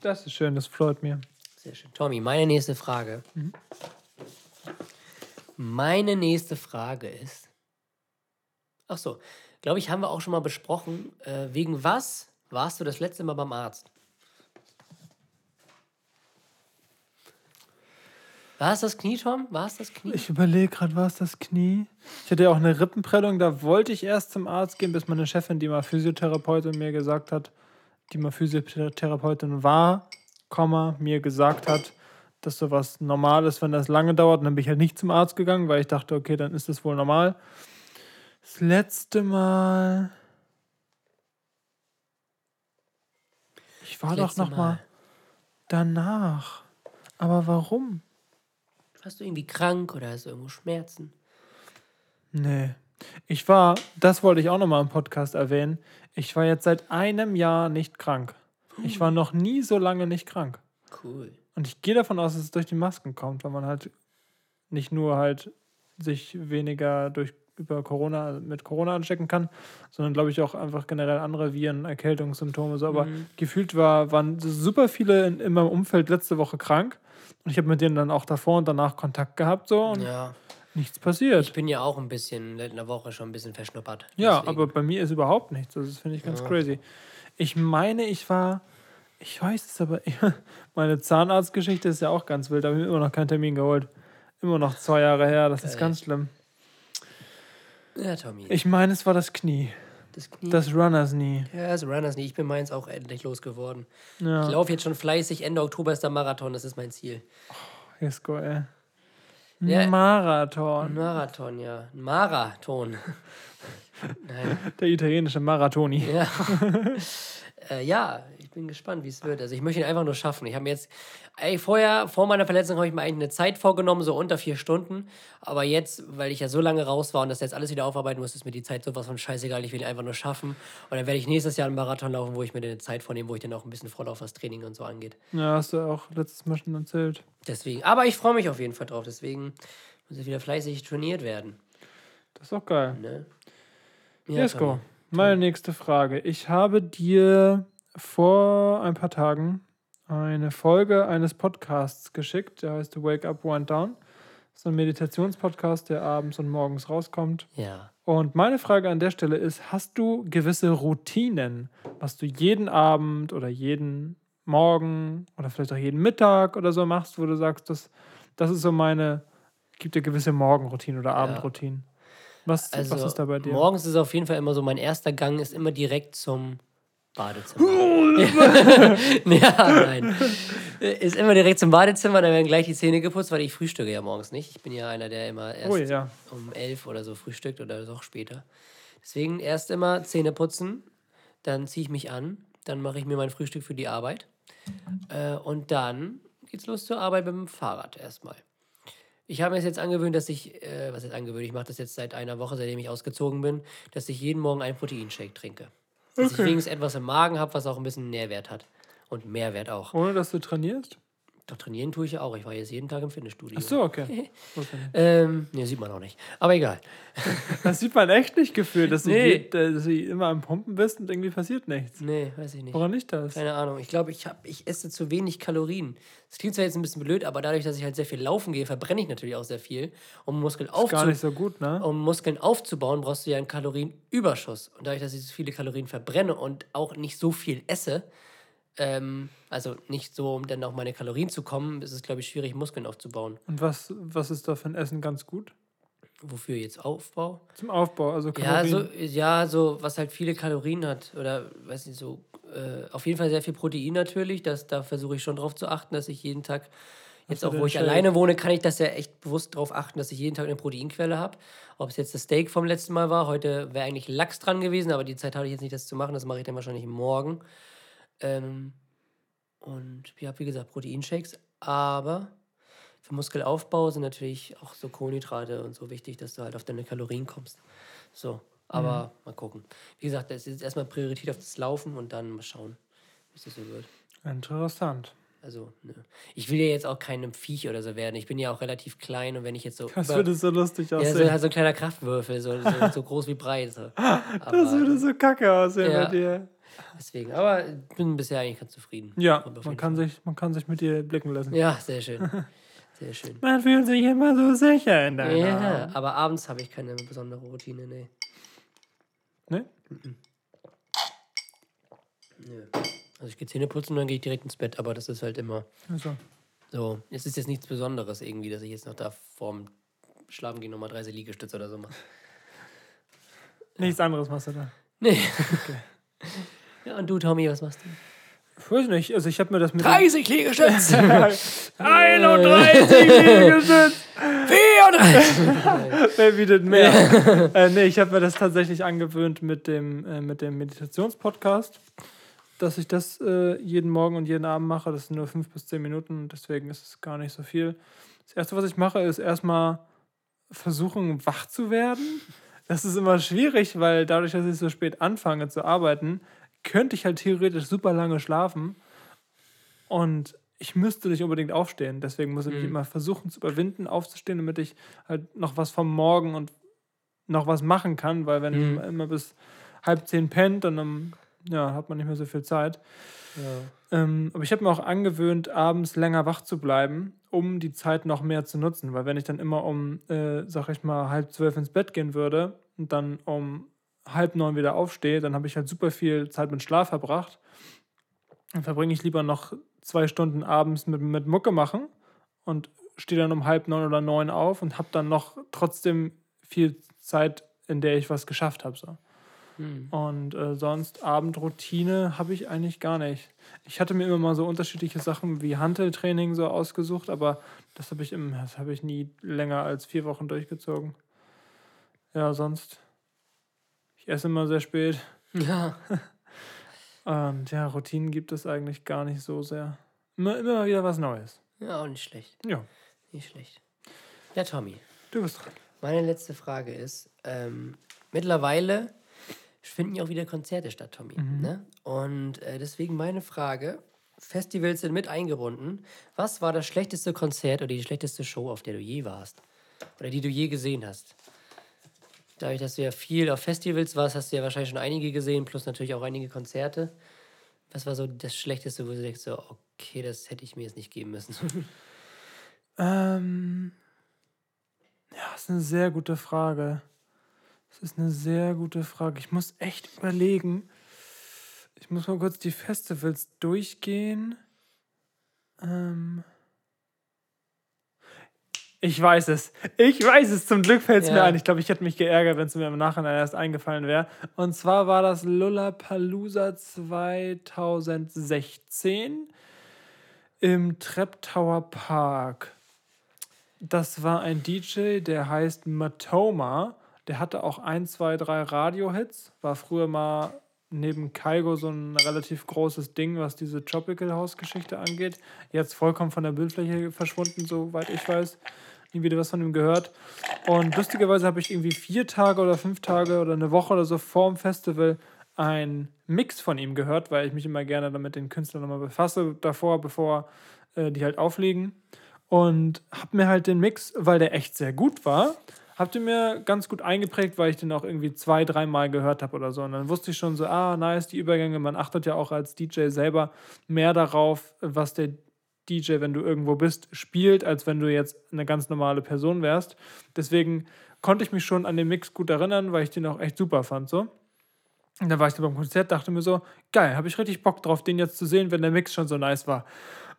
Speaker 1: Das ist schön, das freut mir.
Speaker 2: Sehr schön. Tommy, meine nächste Frage. Meine nächste Frage ist. Ach so, glaube ich, haben wir auch schon mal besprochen. Äh, wegen was warst du das letzte Mal beim Arzt? War es das Knie, Tom? War es das Knie?
Speaker 1: Ich überlege gerade, war es das Knie? Ich hatte ja auch eine Rippenprellung, da wollte ich erst zum Arzt gehen, bis meine Chefin, die mal Physiotherapeutin, mir gesagt hat, die mal Physiotherapeutin war, Komma, mir gesagt hat, dass sowas normal ist, wenn das lange dauert. Und dann bin ich halt nicht zum Arzt gegangen, weil ich dachte, okay, dann ist das wohl normal. Das letzte Mal. Ich war doch
Speaker 2: letzte
Speaker 1: noch mal danach. Aber warum?
Speaker 2: Warst du irgendwie krank oder hast du irgendwo Schmerzen?
Speaker 1: Nee. Ich war, das wollte ich auch nochmal im Podcast erwähnen, ich war jetzt seit einem Jahr nicht krank. Ich war noch nie so lange nicht krank.
Speaker 2: Cool.
Speaker 1: Und ich gehe davon aus, dass es durch die Masken kommt, weil man halt nicht nur halt sich weniger durch über Corona mit Corona anstecken kann, sondern glaube ich auch einfach generell andere Viren, Erkältungssymptome. So. Aber
Speaker 2: Mhm.
Speaker 1: gefühlt war, waren super viele in, in meinem Umfeld letzte Woche krank. Und ich habe mit denen dann auch davor und danach Kontakt gehabt so und
Speaker 2: Ja.
Speaker 1: nichts passiert.
Speaker 2: Ich bin ja auch ein bisschen in der Woche schon ein bisschen verschnuppert.
Speaker 1: Ja,
Speaker 2: Deswegen.
Speaker 1: aber bei mir ist überhaupt nichts. Also Das finde ich ganz
Speaker 2: Ja.
Speaker 1: crazy. Ich meine, ich war, ich weiß es aber, [laughs] meine Zahnarztgeschichte ist ja auch ganz wild. Da habe ich mir immer noch keinen Termin geholt. Immer noch zwei Jahre her. Das ist
Speaker 2: Geil.
Speaker 1: ganz schlimm.
Speaker 2: Ja, Tommy.
Speaker 1: Ich meine, es war das Knie.
Speaker 2: das Knie.
Speaker 1: Das Runners Knee.
Speaker 2: ja, das Runners nicht. Ich bin meins auch endlich losgeworden. Ich
Speaker 1: Ja,
Speaker 2: laufe jetzt schon fleißig. Ende Oktober ist der Marathon. Das ist mein Ziel.
Speaker 1: Jesko, ey.
Speaker 2: Ja.
Speaker 1: Marathon.
Speaker 2: Marathon, ja. Ein Marathon. [laughs] Nein.
Speaker 1: Der italienische Marathoni.
Speaker 2: Ja. [laughs] äh, ja, ich bin gespannt, wie es wird. Also ich möchte ihn einfach nur schaffen. Ich habe mir jetzt, ey, vorher, vor meiner Verletzung habe ich mir eigentlich eine Zeit vorgenommen, so unter vier Stunden. Aber jetzt, weil ich ja so lange raus war und das jetzt alles wieder aufarbeiten muss, ist mir die Zeit sowas von scheißegal. Ich will ihn einfach nur schaffen. Und dann werde ich nächstes Jahr einen Marathon laufen, wo ich mir eine Zeit vornehme, wo ich dann auch ein bisschen voll auf das Training und so angeht.
Speaker 1: Ja, hast du auch letztes Mal schon erzählt.
Speaker 2: Deswegen, aber ich freue mich auf jeden Fall drauf. Deswegen muss ich wieder fleißig trainiert werden.
Speaker 1: Das ist auch geil.
Speaker 2: Ne?
Speaker 1: Jesko,
Speaker 2: Tommy.
Speaker 1: meine nächste Frage. Ich habe dir vor ein paar Tagen eine Folge eines Podcasts geschickt, der heißt Wake Up, Wind Down. Das ist ein Meditationspodcast, der abends und morgens rauskommt.
Speaker 2: Ja.
Speaker 1: Und meine Frage an der Stelle ist, hast du gewisse Routinen, was du jeden Abend oder jeden Morgen oder vielleicht auch jeden Mittag oder so machst, wo du sagst, das, das ist so meine, gibt dir gewisse Morgenroutinen oder Abendroutinen. Was,
Speaker 2: Also,
Speaker 1: was ist da bei dir?
Speaker 2: morgens ist auf jeden Fall immer so, mein erster Gang ist immer direkt zum Badezimmer. [laughs] ja, nein. Ist immer direkt zum Badezimmer, dann werden gleich die Zähne geputzt, weil ich frühstücke ja morgens nicht. Ich bin ja einer, der immer erst
Speaker 1: Oh ja.
Speaker 2: um elf oder so frühstückt oder noch später. Deswegen erst immer Zähne putzen, dann ziehe ich mich an, dann mache ich mir mein Frühstück für die Arbeit äh, und dann geht's los zur Arbeit mit dem Fahrrad erstmal. Ich habe mir jetzt angewöhnt, dass ich, äh, was jetzt angewöhnt, ich mache das jetzt seit einer Woche, seitdem ich ausgezogen bin, dass ich jeden Morgen einen Proteinshake trinke. Dass ich wenigstens etwas im Magen habe, was auch ein bisschen Nährwert hat. Und Mehrwert auch.
Speaker 1: Ohne dass du trainierst?
Speaker 2: Doch trainieren tue ich ja auch. Ich war jetzt jeden Tag im Fitnessstudio.
Speaker 1: Ach so, okay. [laughs] Nicht.
Speaker 2: Ähm, ne, sieht man auch nicht. Aber egal. [laughs]
Speaker 1: Das sieht man echt nicht gefühlt, dass,
Speaker 2: Nee.
Speaker 1: du, je- dass du immer am Pumpen bist und irgendwie passiert nichts.
Speaker 2: Nee, weiß ich nicht.
Speaker 1: Woran liegt das?
Speaker 2: Keine Ahnung. Ich glaube, ich, hab, ich esse zu wenig Kalorien. Das klingt zwar jetzt ein bisschen blöd, aber dadurch, dass ich halt sehr viel laufen gehe, verbrenne ich natürlich auch sehr viel. Um Muskeln, aufzu
Speaker 1: nicht so gut, ne?
Speaker 2: um Muskeln aufzubauen, brauchst du ja einen Kalorienüberschuss. Und dadurch, dass ich so viele Kalorien verbrenne und auch nicht so viel esse, ähm, also nicht so, um dann auf meine Kalorien zu kommen, ist es, glaube ich, schwierig, Muskeln aufzubauen.
Speaker 1: Und was, was ist da für ein Essen ganz gut?
Speaker 2: Wofür jetzt Aufbau?
Speaker 1: Zum Aufbau, also
Speaker 2: Ja,
Speaker 1: Kalorien.
Speaker 2: so, ja, so, was halt viele Kalorien hat. Oder, weiß nicht, so, äh, auf jeden Fall sehr viel Protein natürlich. Das, da versuche ich schon drauf zu achten, dass ich jeden Tag, jetzt auch wo ich
Speaker 1: Shake?
Speaker 2: alleine wohne, kann ich das ja echt bewusst drauf achten, dass ich jeden Tag eine Proteinquelle habe. Ob es jetzt das Steak vom letzten Mal war, heute wäre eigentlich Lachs dran gewesen, aber die Zeit hatte ich jetzt nicht, das zu machen. Das mache ich dann wahrscheinlich morgen. Ähm, und ja, wie gesagt, Proteinshakes. Aber für Muskelaufbau sind natürlich auch so Kohlenhydrate und so wichtig, dass du halt auf deine Kalorien kommst. So, aber mal gucken. Wie gesagt, das ist jetzt erstmal Priorität auf das Laufen und dann mal schauen, wie es das so wird.
Speaker 1: Interessant.
Speaker 2: Also, ne. Ich will ja jetzt auch keinem Viech oder so werden. Ich bin ja auch relativ klein und wenn ich jetzt so.
Speaker 1: Das
Speaker 2: über-
Speaker 1: würde so lustig
Speaker 2: ja, so,
Speaker 1: aussehen.
Speaker 2: halt so ein kleiner Kraftwürfel, so, so, so [laughs] groß wie breit. So.
Speaker 1: das
Speaker 2: Aber
Speaker 1: würde so kacke aussehen
Speaker 2: Ja.
Speaker 1: bei dir.
Speaker 2: Deswegen, aber ich bin bisher eigentlich ganz zufrieden.
Speaker 1: Ja, man kann, sich, man kann sich mit dir blicken lassen.
Speaker 2: Ja, sehr schön. [laughs] Sehr schön.
Speaker 1: Man fühlt sich immer so sicher in deiner
Speaker 2: Ja,
Speaker 1: Arm.
Speaker 2: aber abends habe ich keine besondere Routine, nee.
Speaker 1: Ne?
Speaker 2: Nö. Also ich gehe Zähne putzen und dann gehe ich direkt ins Bett, aber das ist halt immer
Speaker 1: Also,
Speaker 2: so. Es ist jetzt nichts Besonderes irgendwie, dass ich jetzt noch da vorm Schlafen gehen nochmal 30 Liegestütze oder so mache.
Speaker 1: nichts anderes machst du da.
Speaker 2: Nee. [laughs] Ja, und du, Tommy, was machst du?
Speaker 1: Ich weiß nicht, also ich habe mir das mit...
Speaker 2: 30 Liegestütze!
Speaker 1: 31 Liegestütze!
Speaker 2: 34!
Speaker 1: Wer bietet mehr? äh, nee, ich habe mir das tatsächlich angewöhnt mit dem, äh, mit dem Meditationspodcast, dass ich das äh, jeden Morgen und jeden Abend mache. Das sind nur fünf bis zehn Minuten, deswegen ist es gar nicht so viel. Das Erste, was ich mache, ist erstmal versuchen, wach zu werden. Das ist immer schwierig, weil dadurch, dass ich so spät anfange zu arbeiten, könnte ich halt theoretisch super lange schlafen. Und ich müsste nicht unbedingt aufstehen. Deswegen muss ich mich
Speaker 2: Mhm.
Speaker 1: immer versuchen zu überwinden, aufzustehen, damit ich halt noch was vom Morgen und noch was machen kann. Weil wenn
Speaker 2: Mhm.
Speaker 1: man immer bis halb zehn pennt, dann ähm, ja, hat man nicht mehr so viel Zeit.
Speaker 2: Ja.
Speaker 1: Ähm, aber ich habe mir auch angewöhnt, abends länger wach zu bleiben, um die Zeit noch mehr zu nutzen. Weil wenn ich dann immer um, äh, sag ich mal, halb zwölf ins Bett gehen würde und dann um halb neun wieder aufstehe, dann habe ich halt super viel Zeit mit Schlaf verbracht. Dann verbringe ich lieber noch zwei Stunden abends mit, mit Mucke machen und stehe dann um halb neun oder neun auf und habe dann noch trotzdem viel Zeit, in der ich was geschafft habe. So.
Speaker 2: Hm.
Speaker 1: Und äh, sonst Abendroutine habe ich eigentlich gar nicht. Ich hatte mir immer mal so unterschiedliche Sachen wie Hanteltraining so ausgesucht, aber das habe ich, im- das habe ich nie länger als vier Wochen durchgezogen. Ja, sonst. Ich esse immer sehr spät.
Speaker 2: Ja. [laughs]
Speaker 1: Und ja, Routinen gibt es eigentlich gar nicht so sehr. Immer, immer wieder was Neues.
Speaker 2: ja, auch nicht schlecht.
Speaker 1: Ja,
Speaker 2: Nicht schlecht. Ja, Tommy.
Speaker 1: du bist dran.
Speaker 2: Meine letzte Frage ist, ähm, mittlerweile finden ja auch wieder Konzerte statt, Tommy. Ne? Und äh, deswegen meine Frage, Festivals sind mit eingebunden. Was war das schlechteste Konzert oder die schlechteste Show, auf der du je warst? Oder die du je gesehen hast? Dadurch, dass du ja viel auf Festivals warst, hast du ja wahrscheinlich schon einige gesehen, plus natürlich auch einige Konzerte. Was war so das Schlechteste, wo du denkst, so, okay, das hätte ich mir jetzt nicht geben müssen? [laughs]
Speaker 1: Ähm, ja, ist eine sehr gute Frage. Das ist eine sehr gute Frage. Ich muss echt überlegen. Ich muss mal kurz die Festivals durchgehen. Ähm, ich weiß es. Ich weiß es. Zum Glück fällt es mir
Speaker 2: Ja.
Speaker 1: ein. Ich glaube, ich hätte mich geärgert, wenn es mir im Nachhinein erst eingefallen wäre. Und zwar war das Lollapalooza 2016 im Treptower Park. Das war ein DJ, der heißt Matoma. Der hatte auch ein, zwei, drei Radio-Hits. War früher mal neben Kaigo so ein relativ großes Ding, was diese Tropical House-Geschichte angeht. Jetzt vollkommen von der Bildfläche verschwunden, soweit ich weiß. Nie wieder was von ihm gehört. Und lustigerweise habe ich irgendwie vier Tage oder fünf Tage oder eine Woche oder so vorm Festival einen Mix von ihm gehört, weil ich mich immer gerne damit den Künstlern nochmal befasse, davor, bevor äh, die halt auflegen. Und habe mir halt den Mix, weil der echt sehr gut war, habt ihr mir ganz gut eingeprägt, weil ich den auch irgendwie zwei, dreimal gehört habe oder so. Und dann wusste ich schon so, ah, nice, die Übergänge. Man achtet ja auch als DJ selber mehr darauf, was der DJ, wenn du irgendwo bist, spielt, als wenn du jetzt eine ganz normale Person wärst. Deswegen konnte ich mich schon an den Mix gut erinnern, weil ich den auch echt super fand. So. Und dann war ich da beim Konzert, dachte mir so, geil, habe ich richtig Bock drauf, den jetzt zu sehen, wenn der Mix schon so nice war.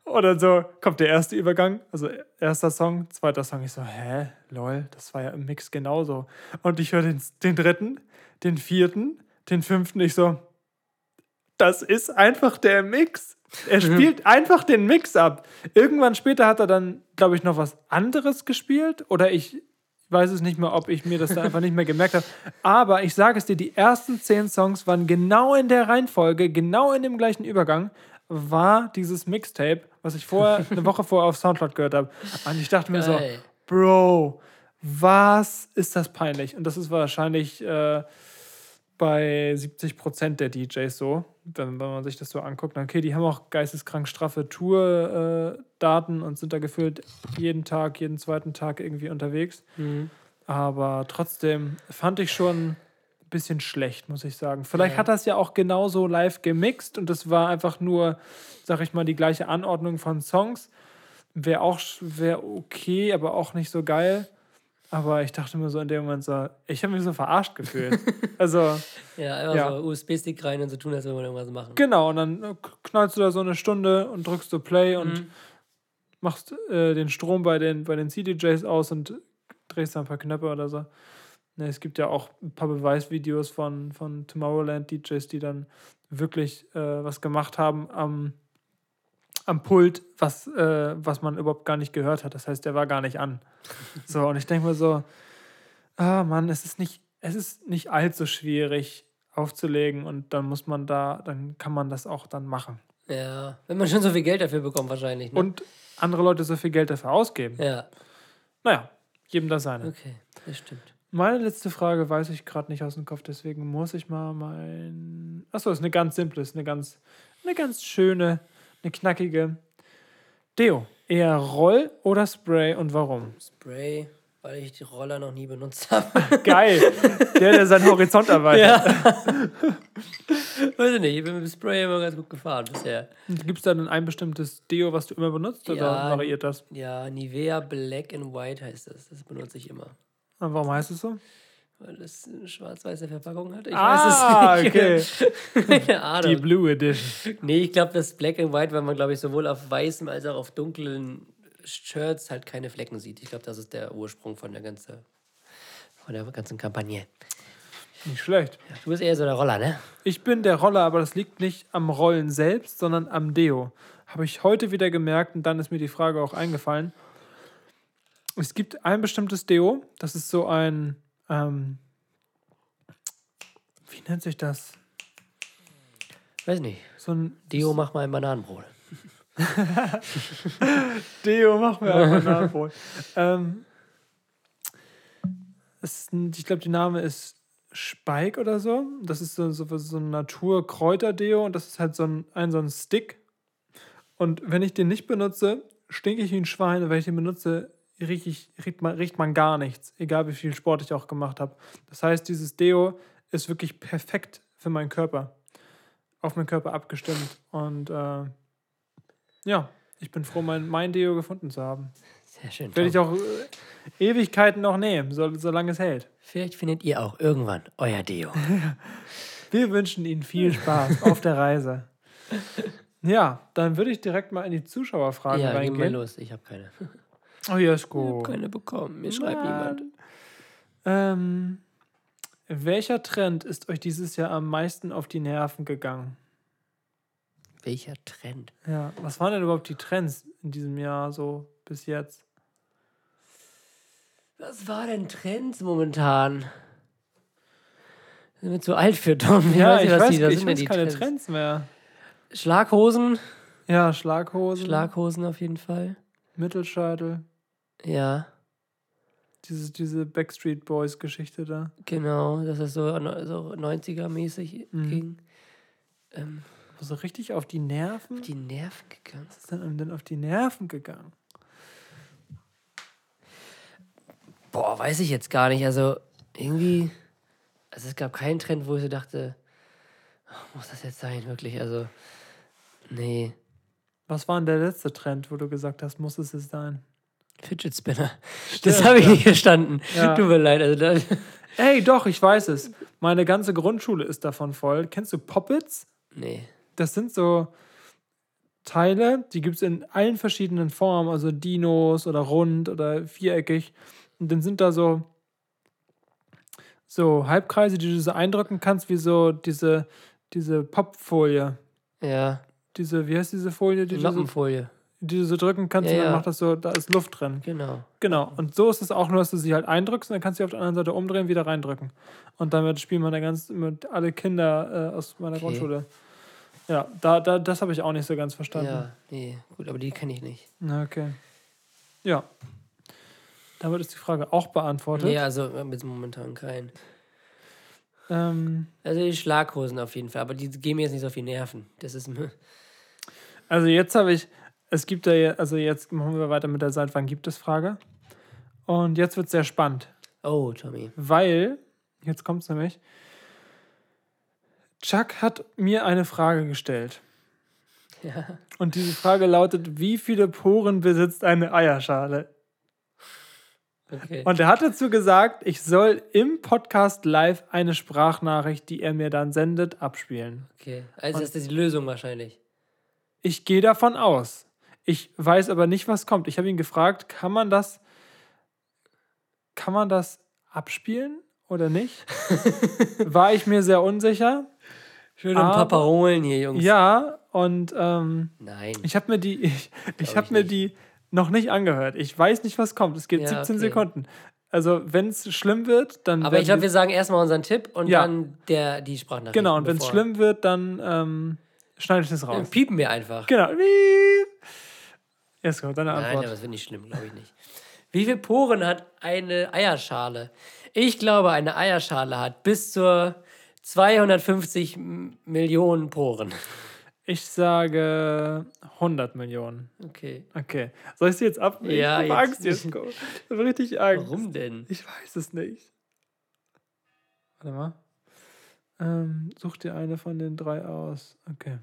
Speaker 1: Und dann so kommt der erste Übergang, also erster Song, zweiter Song. Ich so, hä, lol, das war ja im Mix genauso. Und ich höre den, den dritten, den vierten, den fünften. Ich so, das ist einfach der Mix. Er [laughs] spielt einfach den Mix ab. Irgendwann später hat er dann, glaube ich, noch was anderes gespielt. Oder ich weiß es nicht mehr, ob ich mir das da einfach nicht mehr gemerkt habe. Aber ich sage es dir, die ersten zehn Songs waren genau in der Reihenfolge, genau in dem gleichen Übergang, war dieses Mixtape, was ich vorher, [laughs] eine Woche vorher auf Soundcloud gehört habe. Und ich dachte mir so,
Speaker 2: Geil.
Speaker 1: Bro, was ist das peinlich? Und das ist wahrscheinlich äh, bei 70 Prozent der DJs so, wenn, wenn man sich das so anguckt. Okay, die haben auch geisteskrank straffe Tour-Daten und sind da gefühlt jeden Tag, jeden zweiten Tag irgendwie unterwegs.
Speaker 2: Mhm.
Speaker 1: Aber trotzdem fand ich schon bisschen schlecht, muss ich sagen. Vielleicht
Speaker 2: Ja.
Speaker 1: hat das ja auch genauso live gemixt und das war einfach nur, sag ich mal, die gleiche Anordnung von Songs. Wäre auch wär okay, aber auch nicht so geil. Aber ich dachte mir so in dem Moment so, ich habe mich so verarscht gefühlt. [laughs] also,
Speaker 2: Ja, einfach
Speaker 1: Ja.
Speaker 2: so USB-Stick rein und so tun, als würde man irgendwas machen.
Speaker 1: genau, und dann äh, knallst du da so eine Stunde und drückst du Play und
Speaker 2: Mhm.
Speaker 1: machst äh, den Strom bei den, bei den CDJs aus und drehst da ein paar Knöpfe oder so. Ne, es gibt ja auch ein paar Beweisvideos von, von Tomorrowland-DJs, die dann wirklich äh, was gemacht haben am, am Pult, was, äh, was man überhaupt gar nicht gehört hat. Das heißt, der war gar nicht an. [laughs] So, und ich denke mir so, ah Mann, es ist nicht, es ist nicht allzu schwierig aufzulegen und dann muss man da, dann kann man das auch dann machen.
Speaker 2: Ja, wenn man schon so viel Geld dafür bekommt, wahrscheinlich. Ne?
Speaker 1: Und andere Leute so viel Geld dafür ausgeben.
Speaker 2: Ja,
Speaker 1: Naja, jedem das seine.
Speaker 2: okay, das stimmt.
Speaker 1: Meine letzte Frage weiß ich gerade nicht aus dem Kopf, deswegen muss ich mal mein. Achso, ist eine ganz simple, ist eine ganz, eine ganz schöne, eine knackige. Deo, eher Roll oder Spray und warum?
Speaker 2: Spray, weil ich die Roller noch nie benutzt habe. [laughs]
Speaker 1: Geil. Der, der seinen Horizont [laughs] erweitert.
Speaker 2: Weiß ich nicht, ich bin mit dem Spray immer ganz gut gefahren bisher.
Speaker 1: Gibt es da denn ein bestimmtes Deo, was du immer benutzt oder
Speaker 2: Ja.
Speaker 1: variiert das?
Speaker 2: Ja, Nivea Black and White heißt das. Das benutze ich immer.
Speaker 1: Und warum heißt es so?
Speaker 2: Weil das eine schwarz-weiße Verpackung hat. Ich
Speaker 1: ah,
Speaker 2: weiß
Speaker 1: okay.
Speaker 2: es nicht. [laughs] Keine
Speaker 1: Die
Speaker 2: Ahnung.
Speaker 1: Blue Edition.
Speaker 2: Nee, ich glaube, das Black and White, weil man, glaube ich, sowohl auf weißem als auch auf dunklen Shirts halt keine Flecken sieht. Ich glaube, das ist der Ursprung von der ganzen, von der ganzen Kampagne.
Speaker 1: Nicht schlecht.
Speaker 2: Du bist eher so der Roller, ne?
Speaker 1: Ich bin der Roller, aber das liegt nicht am Rollen selbst, sondern am Deo. Habe ich heute wieder gemerkt und dann ist mir die Frage auch eingefallen. Es gibt ein bestimmtes Deo, das ist so ein, ähm, wie nennt sich das?
Speaker 2: Weiß nicht.
Speaker 1: So ein
Speaker 2: Deo, mach mal ein Bananenbrot. [laughs]
Speaker 1: Deo, mach mir ein Bananenbrot. ähm, ist ich glaube, der Name ist Spike oder so. Das ist so, so, so ein Natur-Kräuter-Deo und das ist halt so ein, ein, so ein Stick. Und wenn ich den nicht benutze, stinke ich wie ein Schwein. Und wenn ich den benutze, riech ich, riecht, man, riecht man gar nichts. Egal wie viel Sport ich auch gemacht habe. Das heißt, dieses Deo ist wirklich perfekt für meinen Körper. Auf meinen Körper abgestimmt. Und äh, ja, ich bin froh, mein, mein Deo gefunden zu haben.
Speaker 2: Sehr schön.
Speaker 1: Werde ich auch äh, Ewigkeiten noch nehmen, so, solange es hält.
Speaker 2: Vielleicht findet ihr auch irgendwann euer Deo. [laughs]
Speaker 1: Wir wünschen Ihnen viel Spaß auf der Reise. Ja, dann würde ich direkt mal in die Zuschauerfragen
Speaker 2: ja,
Speaker 1: reingehen.
Speaker 2: los. Ich habe keine.
Speaker 1: Oh, Jesko.
Speaker 2: Keine bekommen. Mir schreibt niemand.
Speaker 1: Ähm, welcher Trend ist euch dieses Jahr am meisten auf die Nerven gegangen?
Speaker 2: Welcher Trend?
Speaker 1: Ja, was waren denn überhaupt die Trends in diesem Jahr so bis jetzt?
Speaker 2: Was war denn Trends momentan? Sind wir zu alt für Tom?
Speaker 1: ja,
Speaker 2: nicht,
Speaker 1: ich weiß,
Speaker 2: die-
Speaker 1: ich weiß keine Trends. mehr.
Speaker 2: Schlaghosen.
Speaker 1: Ja, Schlaghosen,
Speaker 2: Schlaghosen auf jeden Fall.
Speaker 1: Mittelscheitel,
Speaker 2: Ja,
Speaker 1: diese, diese Backstreet Boys Geschichte da.
Speaker 2: genau. Dass es so, so 90er-mäßig
Speaker 1: Mhm.
Speaker 2: ging. Ähm,
Speaker 1: So richtig auf die Nerven?
Speaker 2: die Nerven gegangen.
Speaker 1: Was ist denn denn auf die Nerven gegangen?
Speaker 2: Boah, weiß ich jetzt gar nicht. Also irgendwie. Also es gab keinen Trend, wo ich so dachte, oh, muss das jetzt sein, wirklich? Also, nee.
Speaker 1: Was war denn der letzte Trend, wo du gesagt hast, muss es es sein?
Speaker 2: Fidget Spinner.
Speaker 1: Stimmt,
Speaker 2: Das habe ich
Speaker 1: ja.
Speaker 2: nicht verstanden.
Speaker 1: Ja.
Speaker 2: Tut mir leid. Also da,
Speaker 1: Ey, doch, ich weiß es. Meine ganze Grundschule ist davon voll. Kennst du Poppets?
Speaker 2: nee.
Speaker 1: Das sind so Teile, die gibt es in allen verschiedenen Formen, also Dinos oder rund oder viereckig. Und dann sind da so, so Halbkreise, die du so eindrücken kannst, wie so diese, diese Popfolie.
Speaker 2: Ja,
Speaker 1: Diese, wie heißt diese Folie, die,
Speaker 2: Noppenfolie.
Speaker 1: Die du so drücken kannst
Speaker 2: Ja,
Speaker 1: und dann
Speaker 2: ja.
Speaker 1: macht das so, da ist Luft drin.
Speaker 2: Genau.
Speaker 1: Genau. Und so ist es auch nur, dass du sie halt eindrückst und dann kannst du sie auf der anderen Seite umdrehen, wieder reindrücken. Und damit spielen wir ganz mit alle Kinder äh, aus meiner
Speaker 2: Okay.
Speaker 1: Grundschule. Ja, da, da, das habe ich auch nicht so ganz verstanden.
Speaker 2: Ja, nee. Gut, aber die kenne ich nicht.
Speaker 1: Okay. Ja. Damit ist die Frage auch beantwortet.
Speaker 2: Nee, also jetzt momentan keinen.
Speaker 1: Ähm,
Speaker 2: Also die Schlaghosen auf jeden Fall, aber die gehen mir jetzt nicht so auf die Nerven. Das ist
Speaker 1: also jetzt habe ich, es gibt da, ja- also jetzt machen wir weiter mit der Seit wann gibt es Frage. Und jetzt wird es sehr spannend,
Speaker 2: Oh, Tommy.
Speaker 1: weil, jetzt kommt es nämlich, Chuck hat mir eine Frage gestellt.
Speaker 2: Ja.
Speaker 1: Und diese Frage lautet, wie viele Poren besitzt eine Eierschale?
Speaker 2: Okay.
Speaker 1: Und er hat dazu gesagt, ich soll im Podcast live eine Sprachnachricht, die er mir dann sendet, abspielen.
Speaker 2: okay. Also das ist die Lösung wahrscheinlich.
Speaker 1: Ich gehe davon aus. Ich weiß aber nicht, was kommt. Ich habe ihn gefragt, kann man das, kann man das abspielen oder nicht? [laughs] War ich mir sehr unsicher.
Speaker 2: Schön
Speaker 1: Aber-
Speaker 2: und Paparolen hier, Jungs.
Speaker 1: Ja, und ähm,
Speaker 2: Nein.
Speaker 1: ich habe mir die, [laughs] ich, ich habe mir
Speaker 2: nicht.
Speaker 1: die noch nicht angehört. Ich weiß nicht, was kommt. Es geht
Speaker 2: Ja,
Speaker 1: 17
Speaker 2: okay.
Speaker 1: Sekunden. Also, wenn es schlimm wird, dann.
Speaker 2: Aber ich glaube, wir sagen erstmal unseren Tipp und
Speaker 1: Ja.
Speaker 2: dann der, die Sprachnachricht.
Speaker 1: Genau, und wenn es schlimm wird, dann ähm, schneide ich das
Speaker 2: Dann
Speaker 1: raus.
Speaker 2: piepen wir einfach.
Speaker 1: Genau. Piep. Jetzt kommt deine
Speaker 2: Nein,
Speaker 1: Antwort.
Speaker 2: aber das wird nicht schlimm, glaube ich nicht. Wie viele Poren hat eine Eierschale? Ich glaube, eine Eierschale hat bis zu 250 M- Millionen Poren.
Speaker 1: Ich sage 100 Millionen.
Speaker 2: Okay.
Speaker 1: Okay. Soll ich sie jetzt ab?
Speaker 2: Ja,
Speaker 1: ich hab
Speaker 2: jetzt-
Speaker 1: Angst jetzt. Ich habe richtig Angst.
Speaker 2: Warum denn?
Speaker 1: Ich weiß es nicht. Warte mal. Ähm, such dir eine von den drei aus. Okay.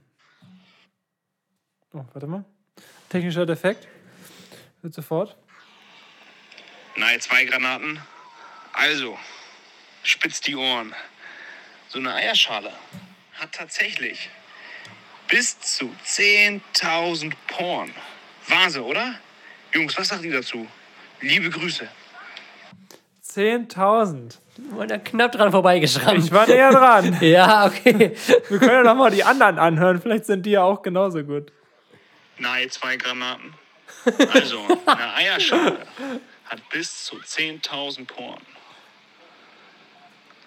Speaker 1: Oh, warte mal. Technischer Defekt. Wird sofort.
Speaker 4: Nein, zwei Granaten. Also, spitz die Ohren. So eine Eierschale hat tatsächlich bis zu 10.000 Poren. Wahnsinn, oder? Jungs, was sagt ihr dazu? Liebe Grüße.
Speaker 1: 10.000.
Speaker 2: Und da knapp dran vorbeigeschrammt.
Speaker 1: Ich war näher dran. [laughs]
Speaker 2: Ja, okay.
Speaker 1: Wir können ja nochmal die anderen anhören. Vielleicht sind die ja auch genauso gut.
Speaker 4: Nein, zwei Granaten. Also, eine [laughs] Eierschale hat bis zu 10.000 Poren.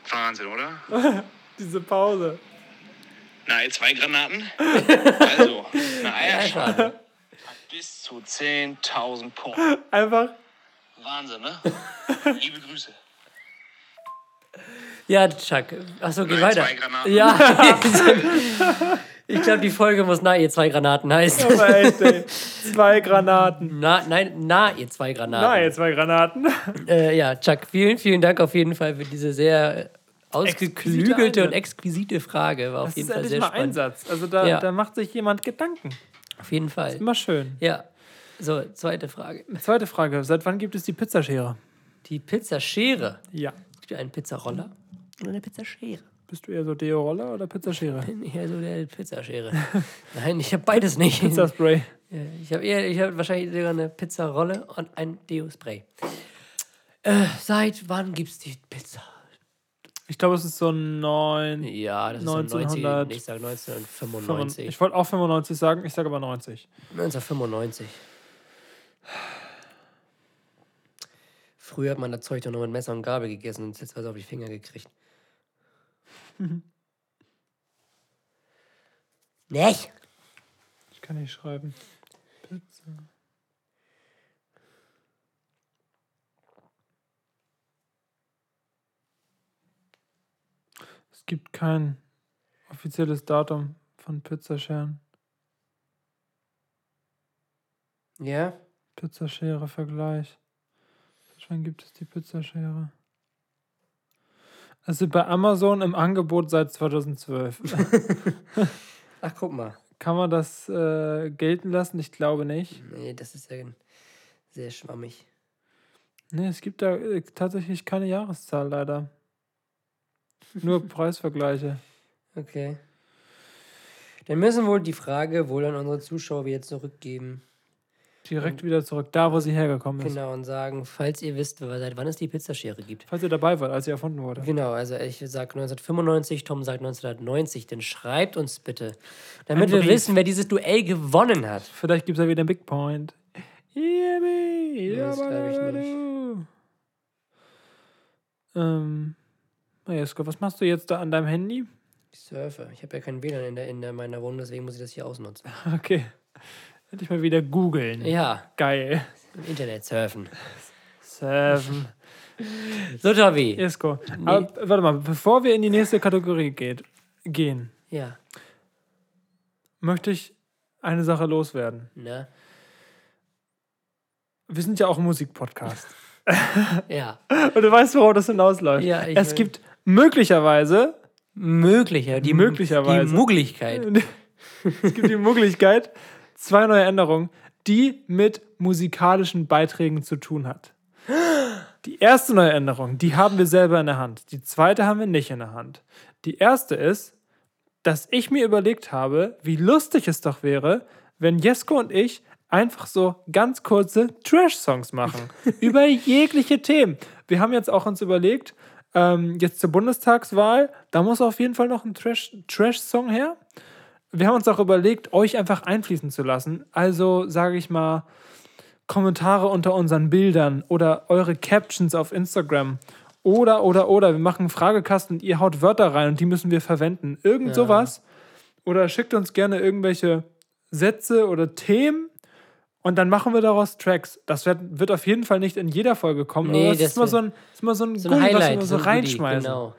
Speaker 4: Wahnsinn, oder? [laughs]
Speaker 1: Diese Pause.
Speaker 4: Nein, zwei Granaten. [laughs] Also, eine Eierschale hat bis zu 10.000 Poren.
Speaker 1: Einfach.
Speaker 4: Wahnsinn, ne? Liebe Grüße.
Speaker 2: Ja, Chuck. Achso, geh
Speaker 4: Nein,
Speaker 2: weiter.
Speaker 4: zwei Granaten.
Speaker 2: Ja. [laughs] ich glaube, die Folge muss Na, ihr zwei Granaten heißen.
Speaker 1: Aber echt, ey. Zwei Granaten.
Speaker 2: Na, nein, na, ihr zwei Granaten.
Speaker 1: Nein, zwei Granaten.
Speaker 2: Äh, ja, Chuck, vielen, vielen Dank auf jeden Fall für diese sehr ausgeklügelte und exquisite Frage. War auf
Speaker 1: Das
Speaker 2: jeden
Speaker 1: ist
Speaker 2: Fall sehr
Speaker 1: mal
Speaker 2: spannend.
Speaker 1: Einsatz. Also da,
Speaker 2: Ja.
Speaker 1: da macht sich jemand Gedanken.
Speaker 2: Auf jeden Fall.
Speaker 1: Immer schön.
Speaker 2: Ja. So, zweite Frage.
Speaker 1: Zweite Frage. Seit wann gibt es die Pizzaschere?
Speaker 2: Die Pizzaschere.
Speaker 1: Ja.
Speaker 2: Hast du einen Pizzaroller oder eine Pizzaschere?
Speaker 1: Bist du eher so Deo-Roller oder Pizzaschere?
Speaker 2: Bin eher so der Pizzaschere. [laughs] Nein, ich habe beides nicht.
Speaker 1: Pizzaspray.
Speaker 2: Ich habe eher, ich habe wahrscheinlich sogar eine Pizzarolle und ein Deo-Spray. Äh, seit wann gibt's die Pizza?
Speaker 1: Ich glaube, es ist so neun.
Speaker 2: Ja, das ist
Speaker 1: 1900
Speaker 2: 1990, ich sag 1995.
Speaker 1: 95. Ich wollte auch 95 sagen, ich sage aber 90.
Speaker 2: 1995. Früher hat man das Zeug doch nur mit Messer und Gabel gegessen und jetzt was auf die Finger gekriegt. [laughs] Nicht?
Speaker 1: Ich kann nicht schreiben. Pizza. Es gibt kein offizielles Datum von Pizzascheren.
Speaker 2: Ja?
Speaker 1: Pizzaschere Vergleich. Seit wann gibt es die Pizzaschere? Also bei Amazon im Angebot seit 2012. [laughs]
Speaker 2: Ach, guck mal.
Speaker 1: Kann man das äh, gelten lassen? Ich glaube nicht.
Speaker 2: Nee, das ist ja sehr schwammig.
Speaker 1: Nee, es gibt da äh, tatsächlich keine Jahreszahl leider. Nur [laughs] Preisvergleiche.
Speaker 2: Okay. Dann müssen wohl die Frage wohl an unsere Zuschauer wieder zurückgeben.
Speaker 1: Direkt wieder zurück, da wo sie hergekommen ist.
Speaker 2: Genau, und sagen, falls ihr wisst, seit wann es die Pizzaschere gibt.
Speaker 1: Falls ihr dabei wart, als sie erfunden wurde.
Speaker 2: Genau, also ich sage 1995, Tom sagt 1990. Dann schreibt uns bitte, damit wir wissen, wer dieses Duell gewonnen hat.
Speaker 1: Vielleicht gibt es ja wieder einen Big Point. Yippie,
Speaker 2: das glaub ich
Speaker 1: yabba-dabba-du. Ähm, na Jesko, was machst du jetzt da an deinem Handy?
Speaker 2: Ich surfe. Ich habe ja kein WLAN in, der, in der, meiner Wohnung, deswegen muss ich das hier ausnutzen. [laughs]
Speaker 1: Okay. Hätte ich mal wieder googeln.
Speaker 2: Ja,
Speaker 1: Geil.
Speaker 2: im Internet surfen.
Speaker 1: Seven.
Speaker 2: So, Tobi.
Speaker 1: Jesko. Aber warte mal, bevor wir in die nächste Kategorie geht, gehen,
Speaker 2: Ja,
Speaker 1: möchte ich eine Sache loswerden.
Speaker 2: ne?
Speaker 1: Wir sind ja auch ein Musikpodcast. [laughs]
Speaker 2: Ja.
Speaker 1: Und du weißt, worauf das hinausläuft.
Speaker 2: Ja, ich
Speaker 1: es
Speaker 2: will-
Speaker 1: gibt möglicherweise,
Speaker 2: Möglicher. Die,
Speaker 1: Möglicherweise.
Speaker 2: Die Mugglichkeit. [laughs]
Speaker 1: es gibt die Möglichkeit, [laughs] zwei neue Änderungen, die mit musikalischen Beiträgen zu tun hat. Die erste neue Änderung, die haben wir selber in der Hand. Die zweite haben wir nicht in der Hand. Die erste ist, dass ich mir überlegt habe, wie lustig es doch wäre, wenn Jesko und ich einfach so ganz kurze Trash-Songs machen. [laughs] über jegliche Themen. Wir haben jetzt auch uns überlegt, ähm, jetzt zur Bundestagswahl, da muss auf jeden Fall noch ein Trash- Trash-Song her. Wir haben uns auch überlegt, euch einfach einfließen zu lassen. Also sage ich mal, Kommentare unter unseren Bildern oder eure Captions auf Instagram. Oder, oder, oder, wir machen einen Fragekasten und ihr haut Wörter rein und die müssen wir verwenden. Irgend sowas. Oder schickt uns gerne irgendwelche Sätze oder Themen Und dann machen wir daraus Tracks. Das wird, wird auf jeden Fall nicht in jeder Folge kommen.
Speaker 2: Nee,
Speaker 1: das ist mal
Speaker 2: wär-
Speaker 1: so ein, ist mal so ein,
Speaker 2: So ein
Speaker 1: was wir immer so
Speaker 2: ein Goodie,
Speaker 1: reinschmeißen.
Speaker 2: Genau.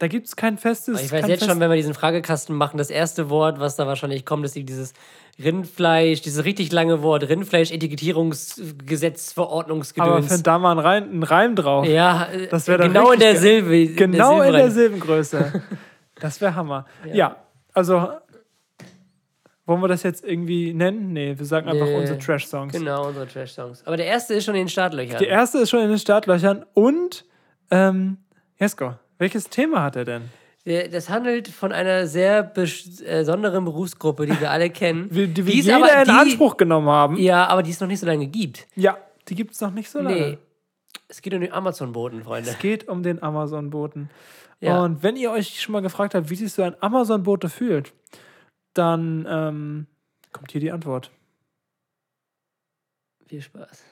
Speaker 1: Da gibt es kein festes.
Speaker 2: Aber ich weiß jetzt schon, wenn wir diesen Fragekasten machen, das erste Wort, was da wahrscheinlich kommt, ist dieses Rindfleisch, dieses richtig lange Wort, Rindfleisch-Etikettierungsgesetz,
Speaker 1: Aber
Speaker 2: Verordnungsgedöns.
Speaker 1: find da mal ein Reim, ein Reim drauf.
Speaker 2: Ja, äh,
Speaker 1: Das wär dann
Speaker 2: genau in der. Silbe.
Speaker 1: Genau in der
Speaker 2: Silbe.
Speaker 1: Silbengröße. [laughs] Das wäre Hammer. Ja. also wollen wir das jetzt irgendwie nennen? Nee, wir sagen einfach
Speaker 2: Nee.
Speaker 1: unsere Trash-Songs.
Speaker 2: Genau, unsere Trash-Songs. Aber der erste ist schon in den Startlöchern.
Speaker 1: Die erste ist schon in den Startlöchern und ähm, Jesko, welches Thema hat er denn?
Speaker 2: Der- Das handelt von einer sehr äh, besonderen Berufsgruppe, die wir alle kennen. [laughs]
Speaker 1: Die, die wir
Speaker 2: Die
Speaker 1: jeder
Speaker 2: aber-
Speaker 1: in
Speaker 2: die-
Speaker 1: Anspruch genommen haben. Ja,
Speaker 2: Ja, aber die es noch nicht so lange gibt.
Speaker 1: die gibt es noch nicht so lange.
Speaker 2: Nee. Es geht um den Amazon-Boten, Freunde.
Speaker 1: Es geht um den Amazon-Boten.
Speaker 2: Ja.
Speaker 1: Und wenn ihr euch schon mal gefragt habt, wie sich so ein Amazon-Bote fühlt, dann ähm, kommt hier die Antwort.
Speaker 2: Viel Spaß.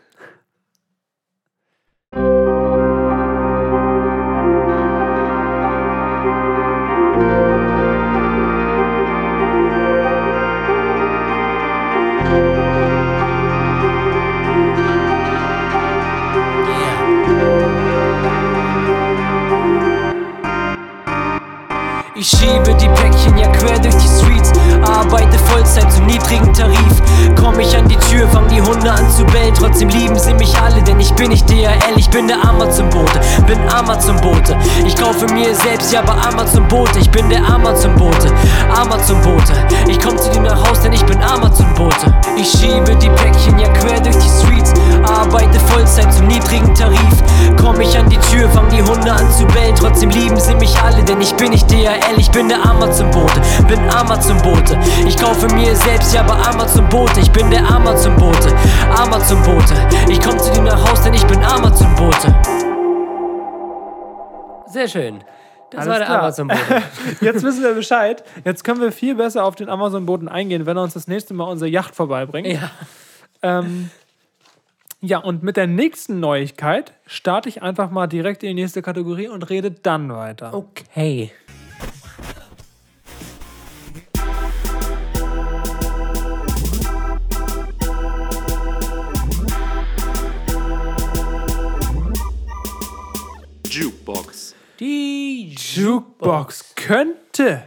Speaker 2: Ich schiebe die Päckchen ja quer durch die Streets, arbeite Vollzeit zum niedrigen Tarif. Komm ich an die Tür, fang die Hunde an zu bellen, trotzdem lieben sie mich alle, denn ich bin nicht DHL, ich bin der Amazon-Bote, bin Amazon-Bote. Ich kaufe mir selbst ja bei Amazon-Bote, ich bin der Amazon-Bote, Amazon-Bote. Ich komm zu dir nach Haus, denn ich bin Amazon-Bote. Ich schiebe die Päckchen ja quer durch die Streets, arbeite Vollzeit zum niedrigen Tarif. Komm ich an die Tür, fang die Hunde an zu bellen, trotzdem lieben sie mich alle, denn ich bin nicht DHL, ich bin der Amazon-Bote, bin Amazon-Bote. Ich kaufe mir selbst ja bei Amazon-Bote, ich bin der Amazon-Bote, Amazon-Bote. Ich komm zu dir nach Haus, denn ich bin Amazon-Bote. Sehr schön. Das
Speaker 1: Alles
Speaker 2: war der. Amazon-Bote. [laughs]
Speaker 1: Jetzt wissen wir Bescheid. Jetzt können wir viel besser auf den Amazon-Boten eingehen, wenn er uns das nächste Mal unsere Yacht vorbeibringt.
Speaker 2: ja.
Speaker 1: Ähm, ja, und mit der nächsten Neuigkeit starte ich einfach mal direkt in die nächste Kategorie und rede dann weiter.
Speaker 2: Okay. Die
Speaker 1: Jukebox könnte,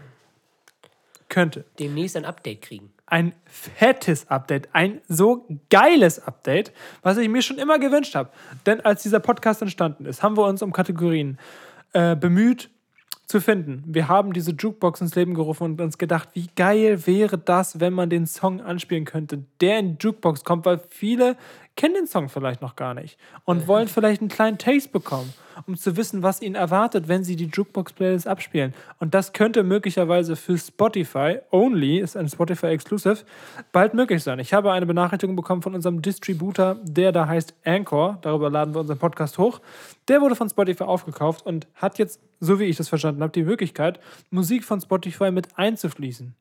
Speaker 1: könnte
Speaker 2: demnächst ein Update kriegen.
Speaker 1: ein fettes Update, ein so geiles Update, was ich mir schon immer gewünscht habe. Denn als dieser Podcast entstanden ist, haben wir uns um Kategorien äh, bemüht zu finden. Wir haben diese Jukebox ins Leben gerufen und uns gedacht, wie geil wäre das, wenn man den Song anspielen könnte, der in die Jukebox kommt, weil viele kennen den Song vielleicht noch gar nicht und wollen vielleicht einen kleinen Taste bekommen, um zu wissen, was ihnen erwartet, wenn sie die Jukebox-Playlist abspielen. Und das könnte möglicherweise für Spotify only, ist ein Spotify Exclusive, bald möglich sein. Ich habe eine Benachrichtigung bekommen von unserem Distributor, der da heißt Anchor. Darüber laden wir unseren Podcast hoch. Der wurde von Spotify aufgekauft und hat jetzt, so wie ich das verstanden habe, die Möglichkeit, Musik von Spotify mit einzufließen.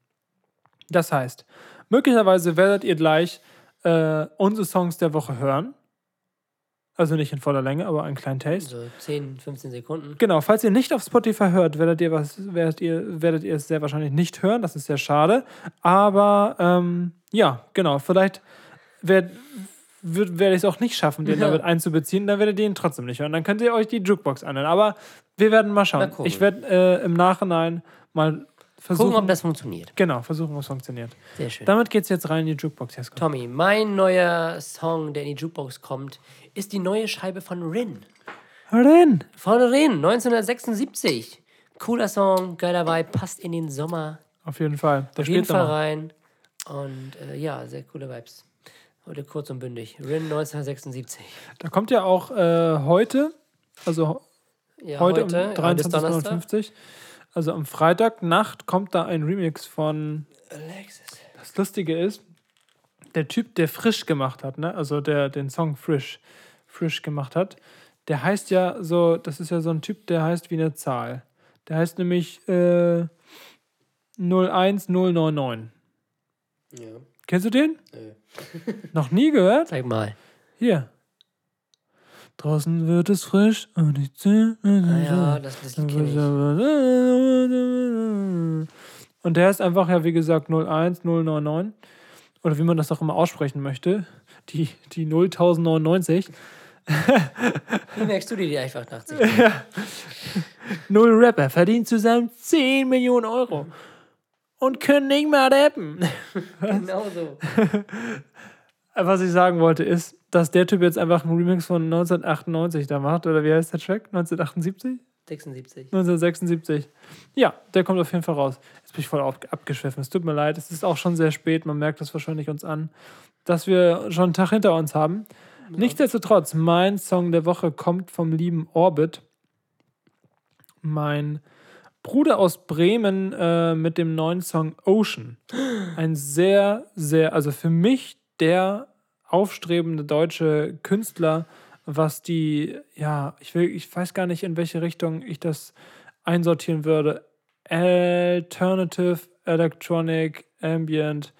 Speaker 1: Das heißt, möglicherweise werdet ihr gleich äh, unsere Songs der Woche hören. Also nicht in voller Länge, aber einen kleinen Taste.
Speaker 2: So 10, 15 Sekunden.
Speaker 1: Genau, falls ihr nicht auf Spotify hört, werdet ihr, was, werdet ihr, werdet ihr es sehr wahrscheinlich nicht hören. Das ist sehr schade. Aber ähm, ja, genau, vielleicht werd, wird, werde ich es auch nicht schaffen, den
Speaker 2: Ja.
Speaker 1: damit einzubeziehen. Dann werdet ihr ihn trotzdem nicht hören. Dann könnt ihr euch die Jukebox anhören. Aber wir werden mal schauen. Ich werde äh, im Nachhinein mal versuchen.
Speaker 2: Gucken, ob das funktioniert.
Speaker 1: genau, versuchen, ob es funktioniert.
Speaker 2: Sehr schön.
Speaker 1: Damit geht's jetzt rein in die Jukebox, Jesko.
Speaker 2: Tommy, mein neuer Song, der in die Jukebox kommt, ist die neue Scheibe von Rin.
Speaker 1: Rein.
Speaker 2: Von Rin, 1976. Cooler Song, geiler Vibe, passt in den Sommer.
Speaker 1: Auf jeden Fall. Der
Speaker 2: Auf jeden Fall rein. Und äh, ja, sehr coole Vibes. Heute kurz und bündig. Rin 1976.
Speaker 1: Da kommt ja auch äh, heute, also
Speaker 2: Ja,
Speaker 1: heute,
Speaker 2: heute,
Speaker 1: um
Speaker 2: ja, bis Donnerstag.
Speaker 1: 23.59 Also am Freitagnacht kommt da ein Remix von.
Speaker 2: Alexis.
Speaker 1: Das Lustige ist, der Typ, der frisch gemacht hat, ne? also der den Song Frisch, Frisch gemacht hat, der heißt ja so, das ist ja so ein Typ, der heißt wie eine Zahl. Der heißt nämlich äh, 01099.
Speaker 2: Ja.
Speaker 1: Kennst du den?
Speaker 2: Nö.
Speaker 1: Noch nie gehört?
Speaker 2: Sag mal.
Speaker 1: Hier. Draußen wird es frisch und ich zäh-
Speaker 2: Naja, das, das Lied kenn ich.
Speaker 1: Und der ist einfach ja, wie gesagt, 01099. oder wie man das auch immer aussprechen möchte, die, die 0.099.
Speaker 2: Wie merkst du dir die einfach nachts? [laughs]
Speaker 1: Null Rapper verdient zusammen 10 Millionen Euro und können nicht mehr rappen. [laughs]
Speaker 2: genau so. [laughs]
Speaker 1: Was ich sagen wollte ist, dass der Typ jetzt einfach einen Remix von 1998 da macht, oder wie heißt der Track? 1978?
Speaker 2: 76.
Speaker 1: 1976. Ja, der kommt auf jeden Fall raus. Jetzt bin ich voll auf, abgeschwiffen. Es tut mir leid. Es ist auch schon sehr spät. Man merkt das wahrscheinlich uns an, dass wir schon einen Tag hinter uns haben. Nichtsdestotrotz, mein Song der Woche kommt vom lieben Orbit. Mein Bruder aus Bremen äh, mit dem neuen Song Ocean. Ein sehr, sehr, also für mich der aufstrebende deutsche Künstler, was die, ja, ich will, ich weiß gar nicht, in welche Richtung ich das einsortieren würde. Alternative, Electronic, Ambient,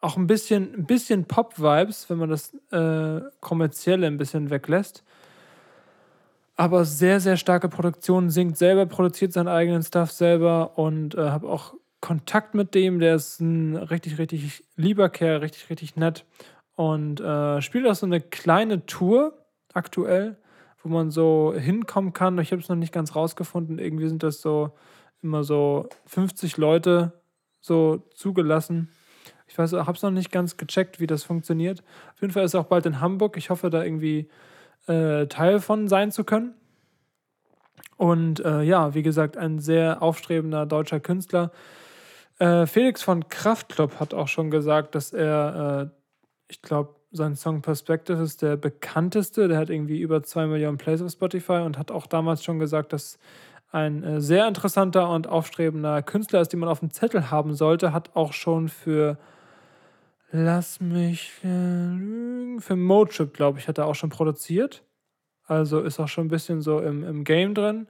Speaker 1: auch ein bisschen, ein bisschen Pop-Vibes, wenn man das äh, kommerzielle ein bisschen weglässt. Aber sehr, sehr starke Produktion, singt selber, produziert seinen eigenen Stuff selber und äh, habe auch Kontakt mit dem. Der ist ein richtig, richtig lieber Kerl, richtig, richtig nett und äh, spielt auch so eine kleine Tour aktuell, wo man so hinkommen kann. Ich habe es noch nicht ganz rausgefunden. Irgendwie sind das so immer so 50 Leute so zugelassen. Ich weiß, habe es noch nicht ganz gecheckt, wie das funktioniert. Auf jeden Fall ist er auch bald in Hamburg. Ich hoffe, da irgendwie äh, Teil von sein zu können. Und äh, ja, wie gesagt, ein sehr aufstrebender deutscher Künstler. Äh, Felix von Kraftklub hat auch schon gesagt, dass er, äh, ich glaube, sein Song Perspective ist der bekannteste. Der hat irgendwie über zwei Millionen Plays auf Spotify und hat auch damals schon gesagt, dass ein äh, sehr interessanter und aufstrebender Künstler ist, den man auf dem Zettel haben sollte. Hat auch schon für Lass mich lügen. Für Motrip, glaube ich, hat er auch schon produziert. Also ist auch schon ein bisschen so im, im Game drin.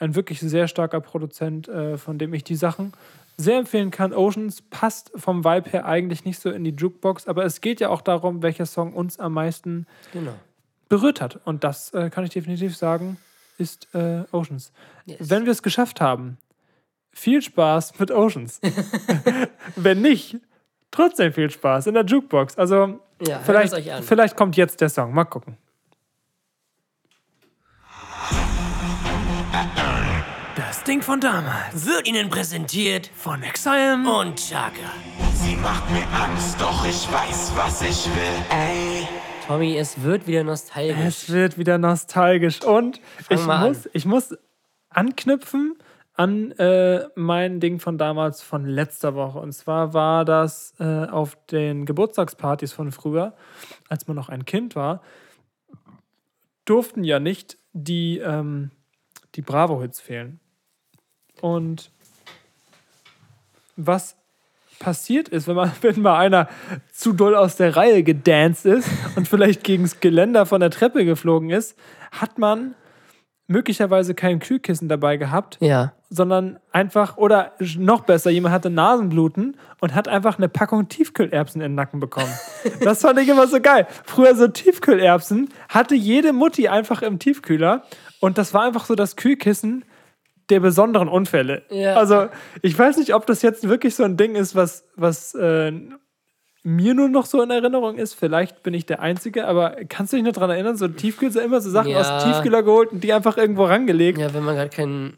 Speaker 1: Ein wirklich sehr starker Produzent, äh, von dem ich die Sachen sehr empfehlen kann. Oceans passt vom Vibe her eigentlich nicht so in die Jukebox, aber es geht ja auch darum, welcher Song uns am meisten
Speaker 2: Genau.
Speaker 1: berührt hat. Und das äh, kann ich definitiv sagen, ist äh, Oceans.
Speaker 2: Yes.
Speaker 1: Wenn wir es geschafft haben, viel Spaß mit Oceans. [laughs] [laughs] Wenn nicht, trotzdem viel Spaß in der Jukebox. Also
Speaker 2: Ja,
Speaker 1: vielleicht, vielleicht kommt jetzt der Song. Mal gucken. Ding von damals.
Speaker 2: Wird Ihnen präsentiert
Speaker 1: Von Exile.
Speaker 2: und Chaka.
Speaker 5: Sie macht mir Angst, doch ich weiß, was ich will. Ey,
Speaker 2: Tommy, es wird wieder nostalgisch.
Speaker 1: Es wird wieder nostalgisch. Und ich
Speaker 2: an.
Speaker 1: muss, ich muss anknüpfen an äh, mein Ding von damals, von letzter Woche. Und zwar war das äh, auf den Geburtstagspartys von früher, als man noch ein Kind war, durften ja nicht die, ähm, die Bravo-Hits fehlen. Und was passiert ist, wenn, man, [laughs] wenn mal einer zu doll aus der Reihe gedanced ist und vielleicht gegen das Geländer von der Treppe geflogen ist, hat man möglicherweise kein Kühlkissen dabei gehabt,
Speaker 2: Ja.
Speaker 1: sondern einfach, oder noch besser, jemand hatte Nasenbluten und hat einfach eine Packung Tiefkühlerbsen in den Nacken bekommen. [laughs] Das fand ich immer so geil. Früher so Tiefkühlerbsen hatte jede Mutti einfach im Tiefkühler und das war einfach so das Kühlkissen der besonderen Unfälle.
Speaker 2: Ja.
Speaker 1: Also ich weiß nicht, ob das jetzt wirklich so ein Ding ist, was, was äh, mir nur noch so in Erinnerung ist. Vielleicht bin ich der Einzige, aber kannst du dich noch daran erinnern, so Tiefkühler, immer so Sachen
Speaker 2: Ja.
Speaker 1: aus dem Tiefkühler geholt und die einfach irgendwo rangelegt.
Speaker 2: Ja, wenn man gerade kein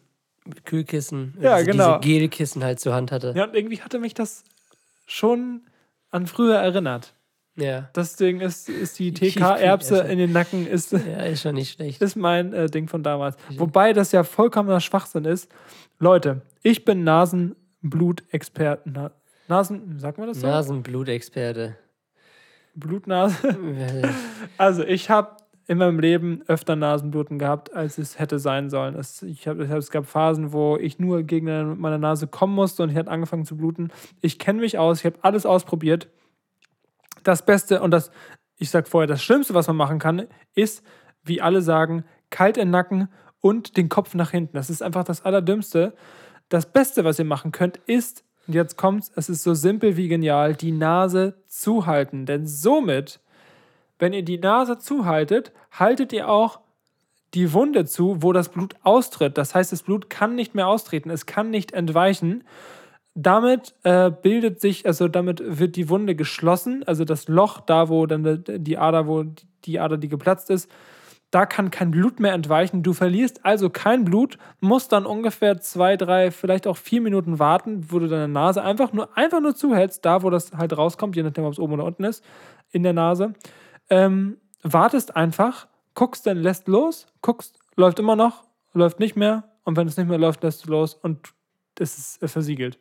Speaker 2: Kühlkissen,
Speaker 1: Ja,
Speaker 2: diese,
Speaker 1: genau.
Speaker 2: diese Gelkissen halt zur Hand hatte.
Speaker 1: Ja, und irgendwie hatte mich das schon an früher erinnert.
Speaker 2: Ja.
Speaker 1: Deswegen ist, ist die. TK-Erbse in den Nacken ist,
Speaker 2: Ja, ist schon nicht schlecht. [laughs]
Speaker 1: ist mein äh, Ding von damals. Wobei das ja vollkommener Schwachsinn ist. Leute, ich bin Nasenblutexperte. Na, Nasen, sagt man das so?
Speaker 2: Nasenblutexperte.
Speaker 1: Blutnase. [laughs] Also ich habe in meinem Leben öfter Nasenbluten gehabt, als es hätte sein sollen. Es, ich hab, es gab Phasen, wo ich nur gegen meine Nase kommen musste und ich hat angefangen zu bluten. Ich kenne mich aus, ich habe alles ausprobiert. Das Beste und das, ich sag vorher, das Schlimmste, was man machen kann, ist, wie alle sagen, kalt den Nacken und den Kopf nach hinten. Das ist einfach das Allerdümmste. Das Beste, was ihr machen könnt, ist, und jetzt kommt's, es ist so simpel wie genial, die Nase zuhalten. Denn somit, wenn ihr die Nase zuhaltet, haltet ihr auch die Wunde zu, wo das Blut austritt. Das heißt, das Blut kann nicht mehr austreten, es kann nicht entweichen. Damit äh, bildet sich, also damit wird die Wunde geschlossen, also das Loch da, wo dann die- Ader, wo die Ader, die geplatzt ist, da kann kein Blut mehr entweichen. Du verlierst also kein Blut, musst dann ungefähr zwei, drei, vielleicht auch vier Minuten warten, wo du deine Nase einfach nur, einfach nur zuhältst, da wo das halt rauskommt, je nachdem, ob es oben oder unten ist, in der Nase. Ähm, wartest einfach, guckst dann, lässt los, guckst, läuft immer noch, läuft nicht mehr und wenn es nicht mehr läuft, lässt du los und es ist versiegelt.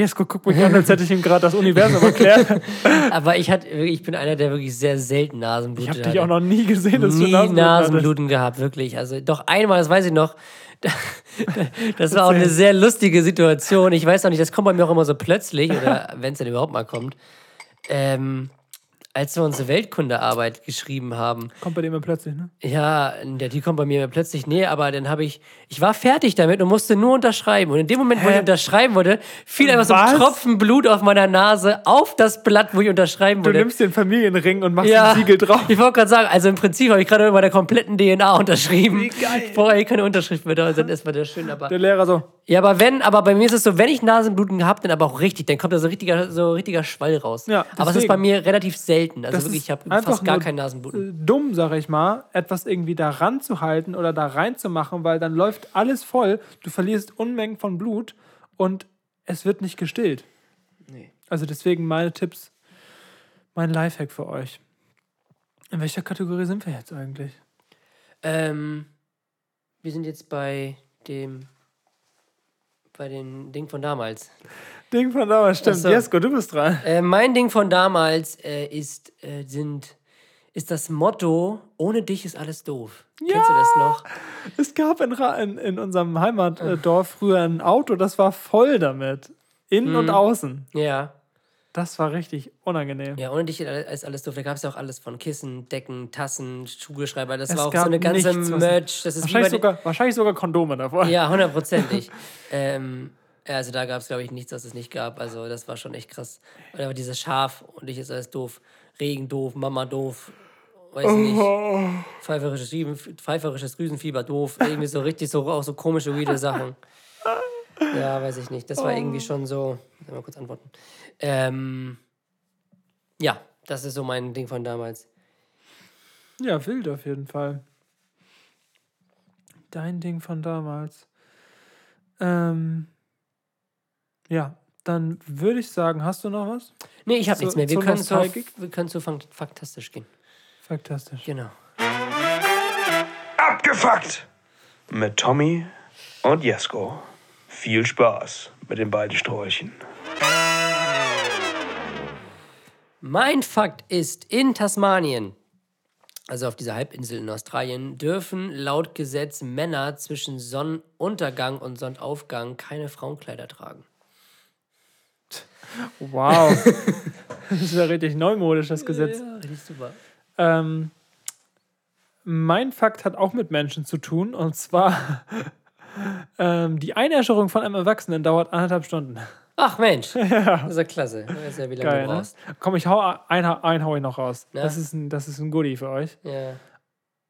Speaker 1: Jesko, guck mich an, als hätte ich ihm gerade das Universum erklärt. [laughs]
Speaker 2: Aber ich, hatte, ich bin einer, der wirklich sehr selten Nasenbluten
Speaker 1: Ich habe dich auch noch nie gesehen, dass du
Speaker 2: nie
Speaker 1: Nasenbluten hattest.
Speaker 2: Nasenbluten gehabt, wirklich. Also doch einmal, das weiß ich noch. [laughs] Das war auch eine sehr lustige Situation. Ich weiß auch nicht, das kommt bei mir auch immer so plötzlich, oder wenn es denn überhaupt mal kommt. Ähm, als wir unsere Weltkundearbeit geschrieben haben,
Speaker 1: Kommt bei dem immer plötzlich, ne?
Speaker 2: ja, der, die kommt bei mir plötzlich näher, aber dann habe ich, ich war fertig damit und musste nur unterschreiben. Und in dem Moment, wo ich
Speaker 1: Hä?
Speaker 2: unterschreiben wollte, fiel einfach so ein Tropfen Blut auf meiner Nase auf das Blatt, wo ich unterschreiben
Speaker 1: Du
Speaker 2: wollte.
Speaker 1: nimmst den Familienring und machst
Speaker 2: Ja,
Speaker 1: ein Siegel drauf.
Speaker 2: ich wollte gerade sagen, also im Prinzip habe ich gerade über der kompletten DNA unterschrieben.
Speaker 1: Wie geil.
Speaker 2: Eigentlich keine Unterschrift mehr, da, dann ist mal das schön. Aber,
Speaker 1: Der Lehrer so,
Speaker 2: ja, aber wenn, aber bei mir ist es so, wenn ich Nasenbluten gehabt, dann aber auch richtig, dann kommt da so richtiger, so richtiger Schwall raus.
Speaker 1: Ja,
Speaker 2: aber es ist bei mir relativ selten. Also
Speaker 1: Das
Speaker 2: wirklich, ich habe
Speaker 1: einfach
Speaker 2: fast gar kein Nasenbluten.
Speaker 1: äh, dumm, sag ich mal, etwas irgendwie da ranzuhalten oder da reinzumachen, weil dann läuft alles voll, du verlierst Unmengen von Blut und es wird nicht gestillt.
Speaker 2: Nee.
Speaker 1: Also deswegen meine Tipps, mein Lifehack für euch. In welcher Kategorie sind wir jetzt eigentlich?
Speaker 2: Ähm, wir sind jetzt bei dem, bei dem Ding von damals.
Speaker 1: Ding von damals, stimmt.
Speaker 2: Ach so.
Speaker 1: Jesko, du bist dran.
Speaker 2: Äh, mein Ding von damals äh, ist, äh, sind, ist das Motto, ohne dich ist alles doof. Kennst du das noch?
Speaker 1: Es gab in, in, in unserem Heimatdorf früher ein Auto, das war voll damit. Innen
Speaker 2: Mhm.
Speaker 1: und außen.
Speaker 2: Ja.
Speaker 1: Das war richtig unangenehm.
Speaker 2: Ja, ohne dich ist alles doof. Da gab es ja auch alles von Kissen, Decken, Tassen, Kugelschreiber. Das
Speaker 1: Es
Speaker 2: war auch so eine ganze
Speaker 1: nichts,
Speaker 2: Merch. Das ist
Speaker 1: Wahrscheinlich sogar, wahrscheinlich sogar Kondome davor.
Speaker 2: Ja, [laughs] hundertprozentig. ähm, also da gab es, glaube ich, nichts, was es nicht gab. Also das war schon echt krass. Und aber dieses Schaf und ich ist alles doof. Regen doof, Mama doof. Weiß ich nicht. Pfeiferisches, pfeiferisches Drüsenfieber doof. Irgendwie so richtig so, auch so komische, weirde Sachen. [laughs] Ja, weiß ich nicht. Das war irgendwie schon so. Mal kurz antworten. Ähm, ja, das ist so mein Ding von damals.
Speaker 1: Ja, wild auf jeden Fall. Dein Ding von damals. Ähm, ja, dann würde ich sagen, hast du noch was?
Speaker 2: Nee, ich habe nichts mehr. Wir können, zu, wir können zu fantastisch gehen.
Speaker 1: Fantastisch.
Speaker 2: Genau.
Speaker 6: Abgefuckt! Mit Tommy und Jesko. Viel Spaß mit den beiden Sträuchen.
Speaker 2: Mein Fakt ist, in Tasmanien, also auf dieser Halbinsel in Australien, dürfen laut Gesetz Männer zwischen Sonnenuntergang und Sonnenaufgang keine Frauenkleider tragen.
Speaker 1: Wow. [laughs] das ist ja richtig neumodisch, das Gesetz.
Speaker 2: Ja, richtig super.
Speaker 1: Ähm, mein Fakt hat auch mit Menschen zu tun. Und zwar, ähm, die Einäscherung von einem Erwachsenen dauert anderthalb Stunden.
Speaker 2: Ach Mensch, [laughs] das ist ja klasse. Ich weiß ja, wie lange
Speaker 1: Geil,
Speaker 2: du
Speaker 1: ne?
Speaker 2: brauchst.
Speaker 1: Komm, ich hau ein, ein hau ich noch raus.
Speaker 2: Ja.
Speaker 1: Das, ist ein, das ist ein Goodie für euch.
Speaker 2: Ja.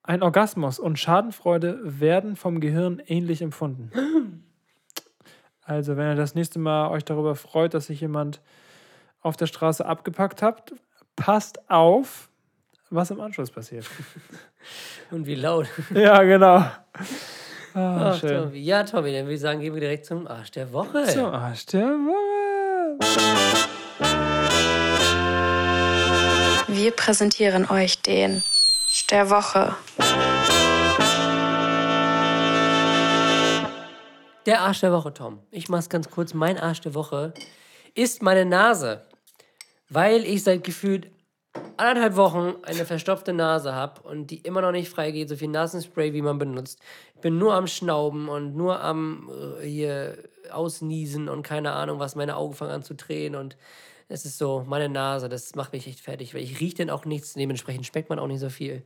Speaker 1: Ein Orgasmus und Schadenfreude werden vom Gehirn ähnlich empfunden. [tsk] Also, wenn ihr das nächste Mal euch darüber freut, dass sich jemand auf der Straße abgepackt habt, passt auf, was im Anschluss passiert. [laughs]
Speaker 2: Und wie laut.
Speaker 1: ja, genau. [laughs] Ah,
Speaker 2: Ach,
Speaker 1: schön.
Speaker 2: Tommy. Ja, Tommy, dann würde ich sagen, gehen wir direkt zum Arsch der Woche.
Speaker 1: Zum Arsch der Woche.
Speaker 7: Wir präsentieren euch den der Woche.
Speaker 2: Der Arsch der Woche, Tom. Ich mach's ganz kurz. Mein Arsch der Woche ist meine Nase. Weil ich seit gefühlt anderthalb Wochen eine verstopfte Nase habe und die immer noch nicht freigeht, so viel Nasenspray, wie man benutzt. Ich bin nur am Schnauben und nur am äh, hier ausniesen und keine Ahnung was. Meine Augen fangen an zu drehen und es ist so, meine Nase, das macht mich echt fertig, weil ich rieche dann auch nichts, dementsprechend schmeckt man auch nicht so viel.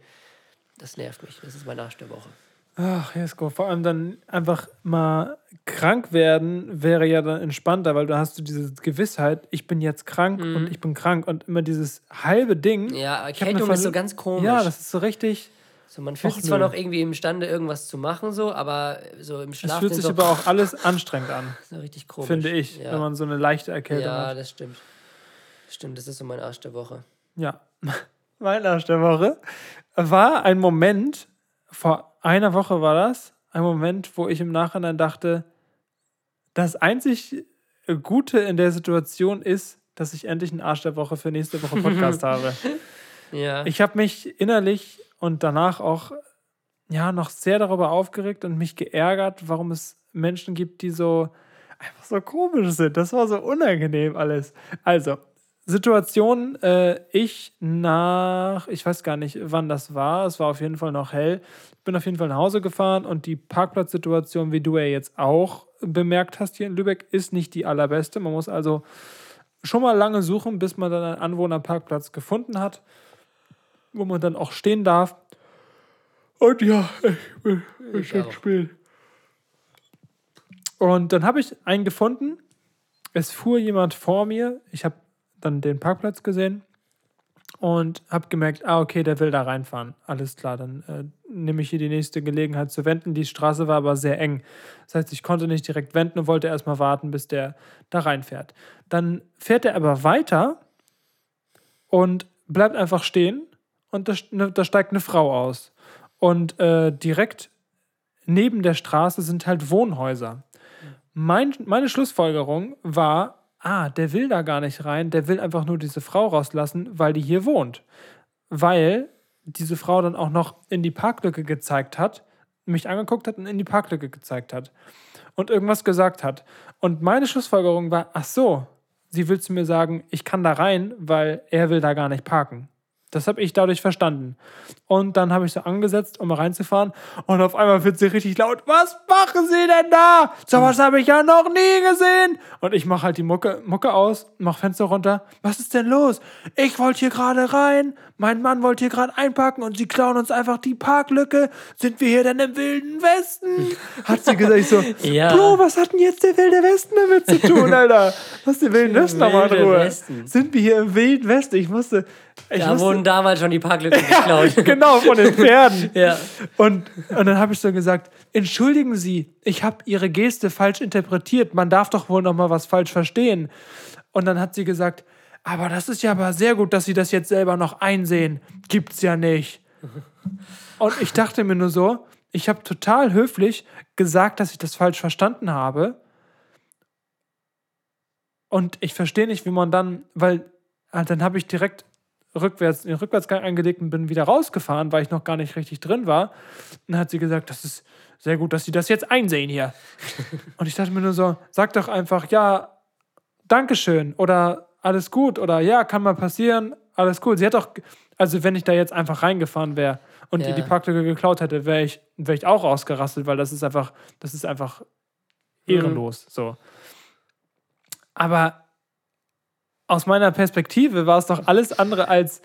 Speaker 2: Das nervt mich. Das ist mein Arsch der Woche.
Speaker 1: Ach, Jesko, vor allem dann einfach mal krank werden wäre ja dann entspannter, weil du hast du diese Gewissheit, ich bin jetzt krank und ich bin krank und immer dieses halbe Ding.
Speaker 2: Mhm. Ja, Erkältung ist so ganz komisch.
Speaker 1: Ja, das ist so richtig.
Speaker 2: So, man fühlt sich zwar noch irgendwie imstande, irgendwas zu machen, so, aber so im
Speaker 1: Es
Speaker 2: Schlaf
Speaker 1: fühlt
Speaker 2: dann
Speaker 1: sich
Speaker 2: so,
Speaker 1: aber auch alles anstrengend an, [laughs]
Speaker 2: so richtig komisch.
Speaker 1: finde ich,
Speaker 2: Ja,
Speaker 1: wenn man so eine leichte Erkältung
Speaker 2: ja
Speaker 1: hat.
Speaker 2: das stimmt. Stimmt, das ist so mein Arsch der Woche.
Speaker 1: Ja. [laughs] Mein Arsch der Woche war ein Moment, vor einer Woche war das, ein Moment, wo ich im Nachhinein dachte, das einzig Gute in der Situation ist, dass ich endlich einen Arsch der Woche für nächste Woche Podcast [laughs] habe.
Speaker 2: Ja.
Speaker 1: Ich habe mich innerlich und danach auch ja noch sehr darüber aufgeregt und mich geärgert, warum es Menschen gibt, die so einfach so komisch sind. Das war so unangenehm alles. Also, Situation, äh, ich nach, ich weiß gar nicht, wann das war, es war auf jeden Fall noch hell. Ich bin auf jeden Fall nach Hause gefahren und die Parkplatzsituation, wie du ja jetzt auch bemerkt hast hier in Lübeck, ist nicht die allerbeste. Man muss also schon mal lange suchen, bis man dann einen Anwohnerparkplatz gefunden hat, wo man dann auch stehen darf. Und ja, ich bin
Speaker 2: Ich auch.
Speaker 1: spät. Und dann habe ich einen gefunden. Es fuhr jemand vor mir. Ich habe dann den Parkplatz gesehen und habe gemerkt, ah, okay, der will da reinfahren. Alles klar, dann äh, nehme ich hier die nächste Gelegenheit zu wenden. Die Straße war aber sehr eng. Das heißt, ich konnte nicht direkt wenden und wollte erstmal warten, bis der da reinfährt. Dann fährt er aber weiter und bleibt einfach stehen und da, ne, da steigt eine Frau aus. Und äh, direkt neben der Straße sind halt Wohnhäuser. Mein, meine Schlussfolgerung war, ah, der will da gar nicht rein, der will einfach nur diese Frau rauslassen, weil die hier wohnt. Weil diese Frau dann auch noch in die Parklücke gezeigt hat, mich angeguckt hat und in die Parklücke gezeigt hat und irgendwas gesagt hat. Und meine Schlussfolgerung war, ach so, sie will zu mir sagen, ich kann da rein, weil er will da gar nicht parken. Das habe ich dadurch verstanden. Und dann habe ich so angesetzt, um mal reinzufahren. Und auf einmal wird sie richtig laut. Was machen Sie denn da? So was habe ich ja noch nie gesehen. Und ich mache halt die Mucke, Mucke aus, mache Fenster runter. Was ist denn los? Ich wollte hier gerade rein. Mein Mann wollte hier gerade einparken und Sie klauen uns einfach die Parklücke. Sind wir hier denn im Wilden Westen? Hat sie gesagt. Ich so, [laughs]
Speaker 2: Ja.
Speaker 1: Bro, was hat denn jetzt der Wilde Westen damit zu tun, [laughs] Alter? Lass den Wilden Westen nochmal in
Speaker 2: Wilde
Speaker 1: Ruhe.
Speaker 2: Westen.
Speaker 1: Sind wir hier im Wilden Westen? Ich musste... Ich
Speaker 2: Da
Speaker 1: musste,
Speaker 2: wurden damals schon die Parklücken [laughs] geklaut. [laughs]
Speaker 1: genau, von den Pferden. [laughs]
Speaker 2: ja.
Speaker 1: Und, und dann habe ich so gesagt, entschuldigen Sie, ich habe Ihre Geste falsch interpretiert. Man darf doch wohl noch mal was falsch verstehen. Und dann hat sie gesagt, aber das ist ja aber sehr gut, dass Sie das jetzt selber noch einsehen. Gibt's ja nicht. Und ich dachte mir nur so, ich habe total höflich gesagt, dass ich das falsch verstanden habe. Und ich verstehe nicht, wie man dann, weil ah, dann habe ich direkt rückwärts, den Rückwärtsgang eingelegt und bin wieder rausgefahren, weil ich noch gar nicht richtig drin war. Und dann hat sie gesagt, das ist sehr gut, dass Sie das jetzt einsehen hier. [laughs] und ich dachte mir nur so, sag doch einfach, ja, Dankeschön oder alles gut oder ja, kann mal passieren, alles gut. Sie hat doch, also wenn ich da jetzt einfach reingefahren wäre und ihr
Speaker 2: Ja.
Speaker 1: die Parklücke geklaut hätte, wäre ich, wär ich auch ausgerastet, weil das ist einfach, das ist einfach ehrenlos. So. Aber aus meiner Perspektive war es doch alles andere als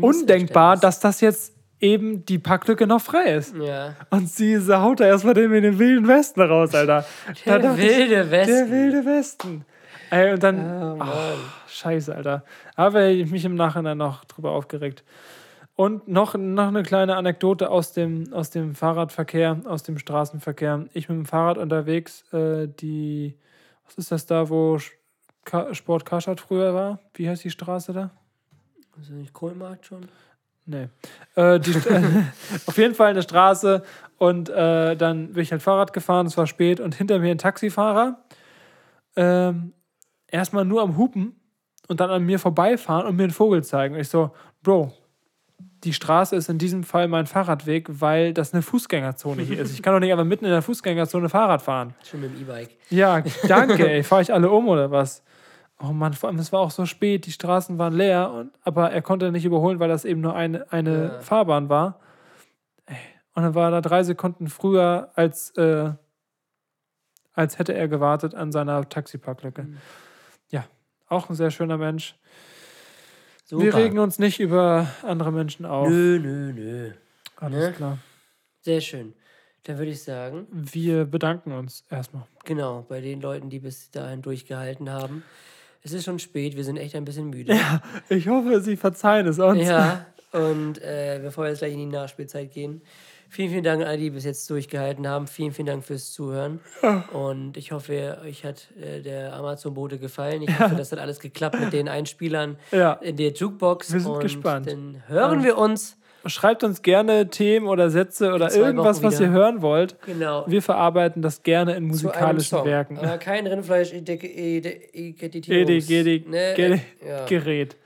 Speaker 1: undenkbar, dass das jetzt eben die Parklücke noch frei ist.
Speaker 2: Ja.
Speaker 1: Und sie haut da erstmal den in den wilden Westen raus, Alter. Da
Speaker 2: Der
Speaker 1: ich,
Speaker 2: wilde Westen.
Speaker 1: Der wilde Westen. Ey, und dann,
Speaker 2: Oh,
Speaker 1: ach, scheiße, Alter. Aber ich mich im Nachhinein noch drüber aufgeregt. Und noch, noch eine kleine Anekdote aus dem, aus dem Fahrradverkehr, aus dem Straßenverkehr. Ich mit dem Fahrrad unterwegs, äh, die, was ist das da, wo Ka Sport Karstadt früher war? Wie heißt die Straße da?
Speaker 2: Ist das nicht Kohlmarkt schon?
Speaker 1: Nee. Äh, die, [laughs] auf jeden Fall eine Straße und äh, dann bin ich halt Fahrrad gefahren, es war spät und hinter mir ein Taxifahrer. Ähm, erstmal nur am Hupen und dann an mir vorbeifahren und mir einen Vogel zeigen. Und ich so, Bro, die Straße ist in diesem Fall mein Fahrradweg, weil das eine Fußgängerzone hier ist. Ich kann doch nicht einfach mitten in der Fußgängerzone Fahrrad fahren.
Speaker 2: Schon mit dem E-Bike.
Speaker 1: Ja, danke, ey. [laughs] Fahre ich alle um oder was? Oh Mann, vor allem, es war auch so spät, die Straßen waren leer, und, aber er konnte nicht überholen, weil das eben nur eine, eine
Speaker 2: Ja.
Speaker 1: Fahrbahn war. Und dann war er da drei Sekunden früher, als, äh, als hätte er gewartet an seiner Taxiparklücke.
Speaker 2: Mhm.
Speaker 1: Ja, auch ein sehr schöner Mensch.
Speaker 2: Super.
Speaker 1: Wir regen uns nicht über andere Menschen auf.
Speaker 2: Nö, nö, nö.
Speaker 1: Alles
Speaker 2: ne?
Speaker 1: klar.
Speaker 2: Sehr schön. Dann würde ich sagen,
Speaker 1: Wir bedanken uns erstmal.
Speaker 2: genau, bei den Leuten, die bis dahin durchgehalten haben. Es ist schon spät, wir sind echt ein bisschen müde.
Speaker 1: Ich hoffe, Sie verzeihen es uns.
Speaker 2: Ja, [laughs] Und äh, bevor wir jetzt gleich in die Nachspielzeit gehen, vielen, vielen Dank an alle, die bis jetzt durchgehalten haben. Vielen, vielen Dank fürs Zuhören. Und ich hoffe, euch hat äh, der Amazon-Bote gefallen. Ich hoffe, das hat alles geklappt mit den Einspielern
Speaker 1: Ja.
Speaker 2: in der Jukebox.
Speaker 1: Wir sind
Speaker 2: Und
Speaker 1: gespannt.
Speaker 2: Dann hören wir uns.
Speaker 1: Schreibt uns gerne Themen oder Sätze oder irgendwas, was ihr hören wollt.
Speaker 2: Genau.
Speaker 1: Wir verarbeiten das gerne in musikalischen. Werken.
Speaker 2: Aber kein Rindfleisch,
Speaker 1: Gerät.
Speaker 2: Gerät,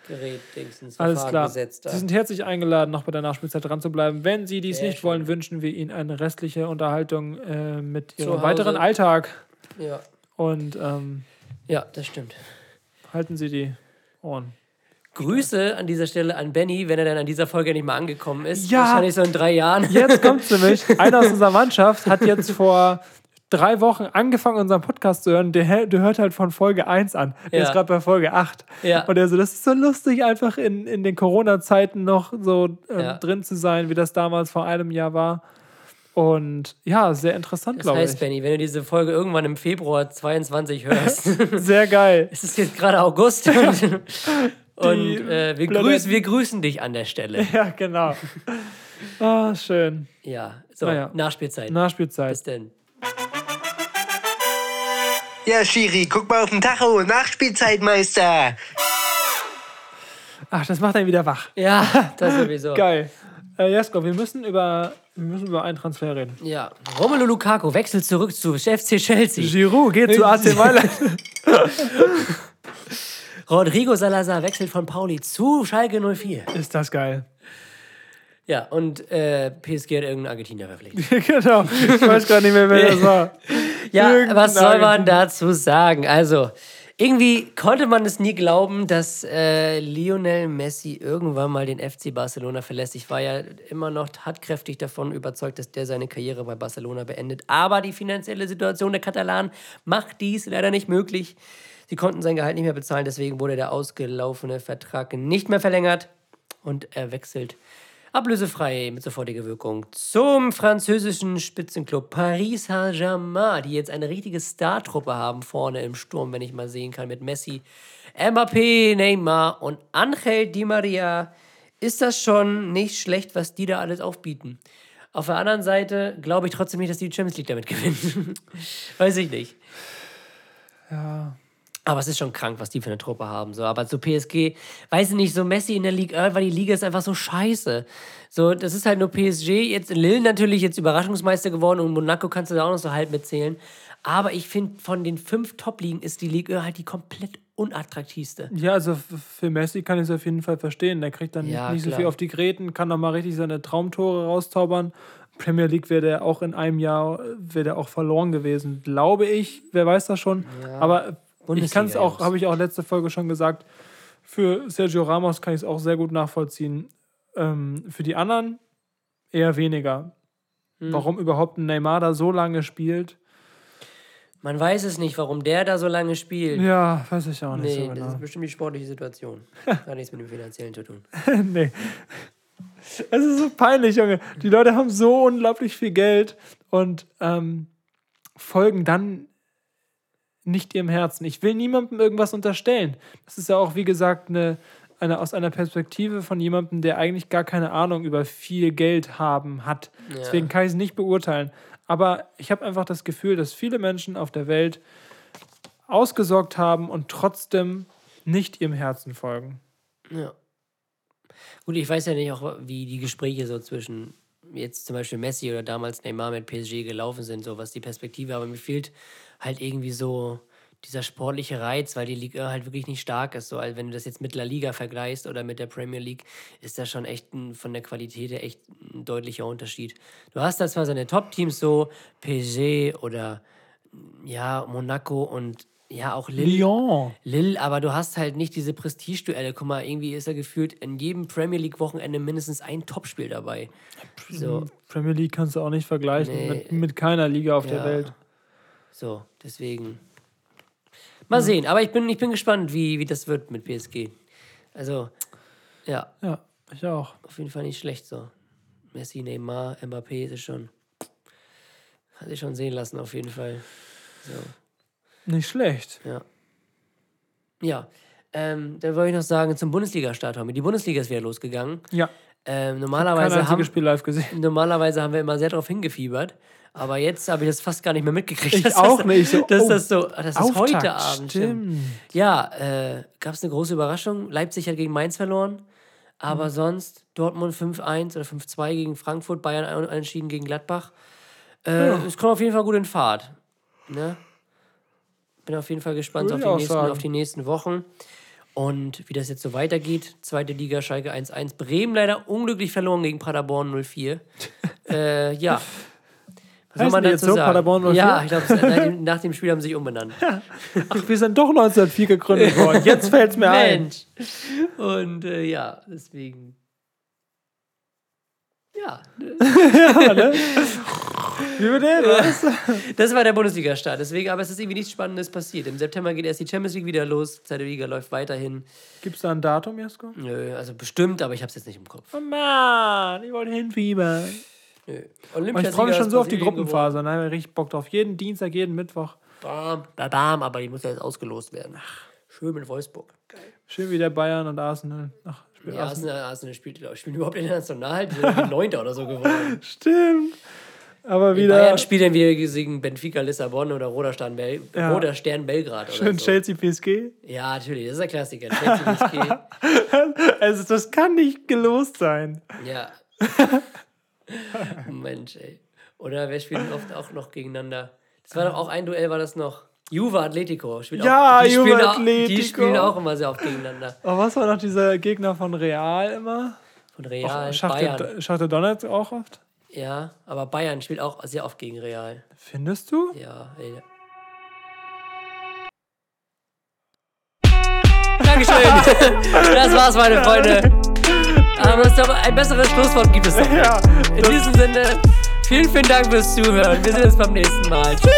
Speaker 1: Alles klar. Sie sind herzlich eingeladen, noch bei der Nachspielzeit dran zu bleiben. Wenn Sie dies nicht wollen, wünschen wir Ihnen eine restliche Unterhaltung äh, mit Ihrem weiteren Alltag.
Speaker 2: ja.
Speaker 1: Und ähm,
Speaker 2: ja, das stimmt.
Speaker 1: halten Sie die Ohren.
Speaker 2: Grüße an dieser Stelle an Benny, wenn er dann an dieser Folge nicht mal angekommen ist.
Speaker 1: Ja.
Speaker 2: Wahrscheinlich so in drei Jahren.
Speaker 1: Jetzt kommt's nämlich. [laughs] Einer aus unserer Mannschaft hat jetzt vor drei Wochen angefangen, unseren Podcast zu hören. Der, der hört halt von Folge 1 an. Der
Speaker 2: Ja.
Speaker 1: ist gerade bei Folge 8.
Speaker 2: Ja.
Speaker 1: Und er so, das ist so lustig, einfach in, in den Corona-Zeiten noch so ähm,
Speaker 2: Ja.
Speaker 1: drin zu sein, wie das damals vor einem Jahr war. Und ja, sehr interessant,
Speaker 2: Das
Speaker 1: glaube
Speaker 2: heißt,
Speaker 1: ich.
Speaker 2: Benny, wenn du diese Folge irgendwann im Februar 22 hörst, [laughs]
Speaker 1: Sehr geil. [laughs]
Speaker 2: es ist jetzt gerade August und, äh, wir, grüßen, wir grüßen dich an der Stelle. [laughs]
Speaker 1: Ja, genau. Ah, schön.
Speaker 2: Ja, so,
Speaker 1: Naja.
Speaker 2: Nachspielzeit.
Speaker 1: Nachspielzeit.
Speaker 2: Bis denn.
Speaker 8: Ja, Schiri, guck mal auf den Tacho. Nachspielzeitmeister.
Speaker 1: Ach, das macht einen wieder wach.
Speaker 2: Ja, [laughs] das sowieso.
Speaker 1: Geil. Äh, Jesko, wir müssen über, wir müssen über einen Transfer reden.
Speaker 2: Ja, Romelu Lukaku wechselt zurück zu FC Chelsea.
Speaker 1: Giroud geht zu AC Mailand. [laughs]
Speaker 2: Rodrigo Salazar wechselt von Pauli zu Schalke 04.
Speaker 1: Ist das geil.
Speaker 2: Ja, und äh, PSG hat irgendeinen Argentinier verpflichtet. [laughs]
Speaker 1: genau. Ich weiß gar nicht mehr, wer das war. [laughs]
Speaker 2: Ja,
Speaker 1: Irgendein
Speaker 2: was soll man dazu sagen? Also, irgendwie konnte man es nie glauben, dass äh, Lionel Messi irgendwann mal den FC Barcelona verlässt. Ich war ja immer noch tatkräftig davon überzeugt, dass der seine Karriere bei Barcelona beendet. Aber die finanzielle Situation der Katalanen macht dies leider nicht möglich. Sie konnten sein Gehalt nicht mehr bezahlen, deswegen wurde der ausgelaufene Vertrag nicht mehr verlängert und er wechselt ablösefrei mit sofortiger Wirkung zum französischen Spitzenclub Paris Saint-Germain, die jetzt eine richtige Startruppe haben vorne im Sturm, wenn ich mal sehen kann, mit Messi, Mbappé, Neymar und Angel Di Maria. Ist das schon nicht schlecht, was die da alles aufbieten? Auf der anderen Seite glaube ich trotzdem nicht, dass die Champions League damit [laughs] gewinnen. Weiß ich nicht.
Speaker 1: Ja.
Speaker 2: Aber es ist schon krank, was die für eine Truppe haben. So, aber zu PSG, weiß ich nicht, so Messi in der Liga, weil die Liga ist einfach so scheiße. So, das ist halt nur PSG. Jetzt Lille natürlich jetzt Überraschungsmeister geworden und Monaco kannst du da auch noch so halb mitzählen. Aber ich finde, von den fünf Top-Ligen ist die Liga halt die komplett unattraktivste.
Speaker 1: Ja, also für Messi kann ich es auf jeden Fall verstehen. Der kriegt dann
Speaker 2: Ja,
Speaker 1: nicht, nicht so
Speaker 2: klar.
Speaker 1: viel auf die Gräten, kann noch mal richtig seine Traumtore raustaubern. Premier League wäre der auch in einem Jahr wäre der auch verloren gewesen, glaube ich. Wer weiß das schon. Aber ich
Speaker 2: Bundesliga,
Speaker 1: kann es auch, habe ich auch letzte Folge schon gesagt, für Sergio Ramos kann ich es auch sehr gut nachvollziehen. Ähm, für die anderen eher weniger.
Speaker 2: Hm.
Speaker 1: Warum überhaupt ein Neymar da so lange spielt?
Speaker 2: Man weiß es nicht, warum der da so lange spielt.
Speaker 1: Ja, weiß ich auch nicht
Speaker 2: nee,
Speaker 1: so
Speaker 2: das
Speaker 1: genau.
Speaker 2: ist bestimmt die sportliche Situation. [laughs] Hat nichts mit dem Finanziellen zu tun. [laughs]
Speaker 1: nee. Es ist so peinlich, Junge. Die Leute haben so unglaublich viel Geld und ähm, folgen dann nicht ihrem Herzen. Ich will niemandem irgendwas unterstellen. Das ist ja auch, wie gesagt, eine, eine, aus einer Perspektive von jemandem, der eigentlich gar keine Ahnung über viel Geld haben hat. Deswegen kann ich es nicht beurteilen. Aber ich habe einfach das Gefühl, dass viele Menschen auf der Welt ausgesorgt haben und trotzdem nicht ihrem Herzen folgen.
Speaker 2: Ja. Gut, ich weiß ja nicht auch, wie die Gespräche so zwischen jetzt zum Beispiel Messi oder damals Neymar mit PSG gelaufen sind, so was die Perspektive, aber mir fehlt halt irgendwie so dieser sportliche Reiz, weil die Liga halt wirklich nicht stark ist. So, also wenn du das jetzt mit La Liga vergleichst oder mit der Premier League, ist das schon echt ein, von der Qualität her echt ein deutlicher Unterschied. Du hast da zwar seine Top-Teams so, PSG oder ja, Monaco und ja, auch Lille.
Speaker 1: Lyon.
Speaker 2: Lille, aber du hast halt nicht diese Prestigeduelle. Guck mal, irgendwie ist er gefühlt in jedem Premier League-Wochenende mindestens ein Topspiel dabei. So,
Speaker 1: Premier League kannst du auch nicht vergleichen
Speaker 2: Nee.
Speaker 1: mit, mit keiner Liga auf der
Speaker 2: Ja.
Speaker 1: Welt.
Speaker 2: so, deswegen. Mal sehen, aber ich bin, ich bin gespannt, wie, wie das wird mit PSG. Also, ja,
Speaker 1: Ja, ich auch.
Speaker 2: auf jeden Fall nicht schlecht so. Messi, Neymar, Mbappé ist schon. Hat sich schon sehen lassen, auf jeden Fall. So.
Speaker 1: Nicht schlecht.
Speaker 2: Ja. Ja. Ähm, dann wollte ich noch sagen, zum Bundesliga-Start, Tommy. Die Bundesliga ist wieder losgegangen.
Speaker 1: Ja.
Speaker 2: Ähm, normalerweise, haben,
Speaker 1: Spiel live gesehen.
Speaker 2: normalerweise haben wir immer sehr darauf hingefiebert. Aber jetzt habe ich das fast gar nicht mehr mitgekriegt.
Speaker 1: Ich auch
Speaker 2: das,
Speaker 1: nicht. So,
Speaker 2: dass
Speaker 1: oh,
Speaker 2: das so, das ist heute Abend.
Speaker 1: Stimmt.
Speaker 2: Ja, äh, gab es eine große Überraschung. Leipzig hat gegen Mainz verloren. Aber
Speaker 1: Mhm.
Speaker 2: sonst Dortmund 5-1 oder 5-2 gegen Frankfurt, Bayern entschieden gegen Gladbach. Äh, Es kommt auf jeden Fall gut in Fahrt. Ne? Bin auf jeden Fall gespannt auf die, nächsten,
Speaker 1: sagen.
Speaker 2: auf die nächsten Wochen. Und wie das jetzt so weitergeht. Zweite Liga, Schalke 1-1. Bremen leider unglücklich verloren gegen Paderborn 0-4. [laughs] äh, ja. Was
Speaker 1: Heißen die jetzt so, Paderborn 04?
Speaker 2: Ja, ich glaube, nach, dem- Spiel haben sie sich umbenannt.
Speaker 1: Ach, wir sind doch 1904 gegründet [laughs] worden. Jetzt fällt es mir ein.
Speaker 2: Mensch. Und äh, ja, deswegen. Ja,
Speaker 1: Wie wir den, was?
Speaker 2: das war der Bundesliga-Start. Deswegen, aber es ist irgendwie nichts Spannendes passiert. Im September geht erst die Champions League wieder los. Zweite Liga läuft weiterhin.
Speaker 1: Gibt es da ein Datum, Jesko?
Speaker 2: Nö, also bestimmt, aber ich habe es jetzt nicht im Kopf.
Speaker 1: Oh Mann, ich wollte hinfiebern.
Speaker 2: Nö.
Speaker 1: Und ich freue mich schon so auf die Gruppenphase. Da habe ich richtig Bock drauf. Jeden Dienstag, jeden Mittwoch.
Speaker 2: Bam, bam, aber die muss ja jetzt ausgelost werden. Schön mit Wolfsburg.
Speaker 1: Schön wie der Bayern und Arsenal. Ach,
Speaker 2: Ja,
Speaker 1: Arsenal.
Speaker 2: Arsenal, spielt, glaub ich, spielen überhaupt international. Die sind [laughs] Neunter oder so geworden.
Speaker 1: Stimmt. Aber wieder
Speaker 2: Bayern spielt dann wieder gegen Benfica Lissabon oder Roter Stern, Bel
Speaker 1: Ja.
Speaker 2: Roter Stern Belgrad. Oder
Speaker 1: schön
Speaker 2: so.
Speaker 1: Chelsea PSG.
Speaker 2: Ja, natürlich, das ist der Klassiker. Chelsea PSG. [laughs]
Speaker 1: Also, das kann nicht gelost sein.
Speaker 2: Ja. [laughs] Mensch, ey. Oder wer spielt oft auch noch gegeneinander? Das war doch auch ein Duell, war das noch. Juve Atletico. Spielt
Speaker 1: Ja,
Speaker 2: auch, die
Speaker 1: Juve
Speaker 2: spielen Auch, die
Speaker 1: Atletico.
Speaker 2: spielen auch immer sehr oft gegeneinander. [laughs]
Speaker 1: Aber was war noch dieser Gegner von Real immer?
Speaker 2: Von Real,
Speaker 1: Schachte,
Speaker 2: Bayern.
Speaker 1: Schachte Donetsk auch oft?
Speaker 2: Ja, aber Bayern spielt auch sehr oft gegen Real.
Speaker 1: Findest du?
Speaker 2: Ja, ey. Dankeschön. [laughs] Das war's, meine Freunde. Aber es ist doch ein besseres Schlusswort gibt es doch.
Speaker 1: Ja.
Speaker 2: In diesem Sinne, vielen, vielen Dank fürs Zuhören. Wir sehen uns beim nächsten Mal. Tschüss.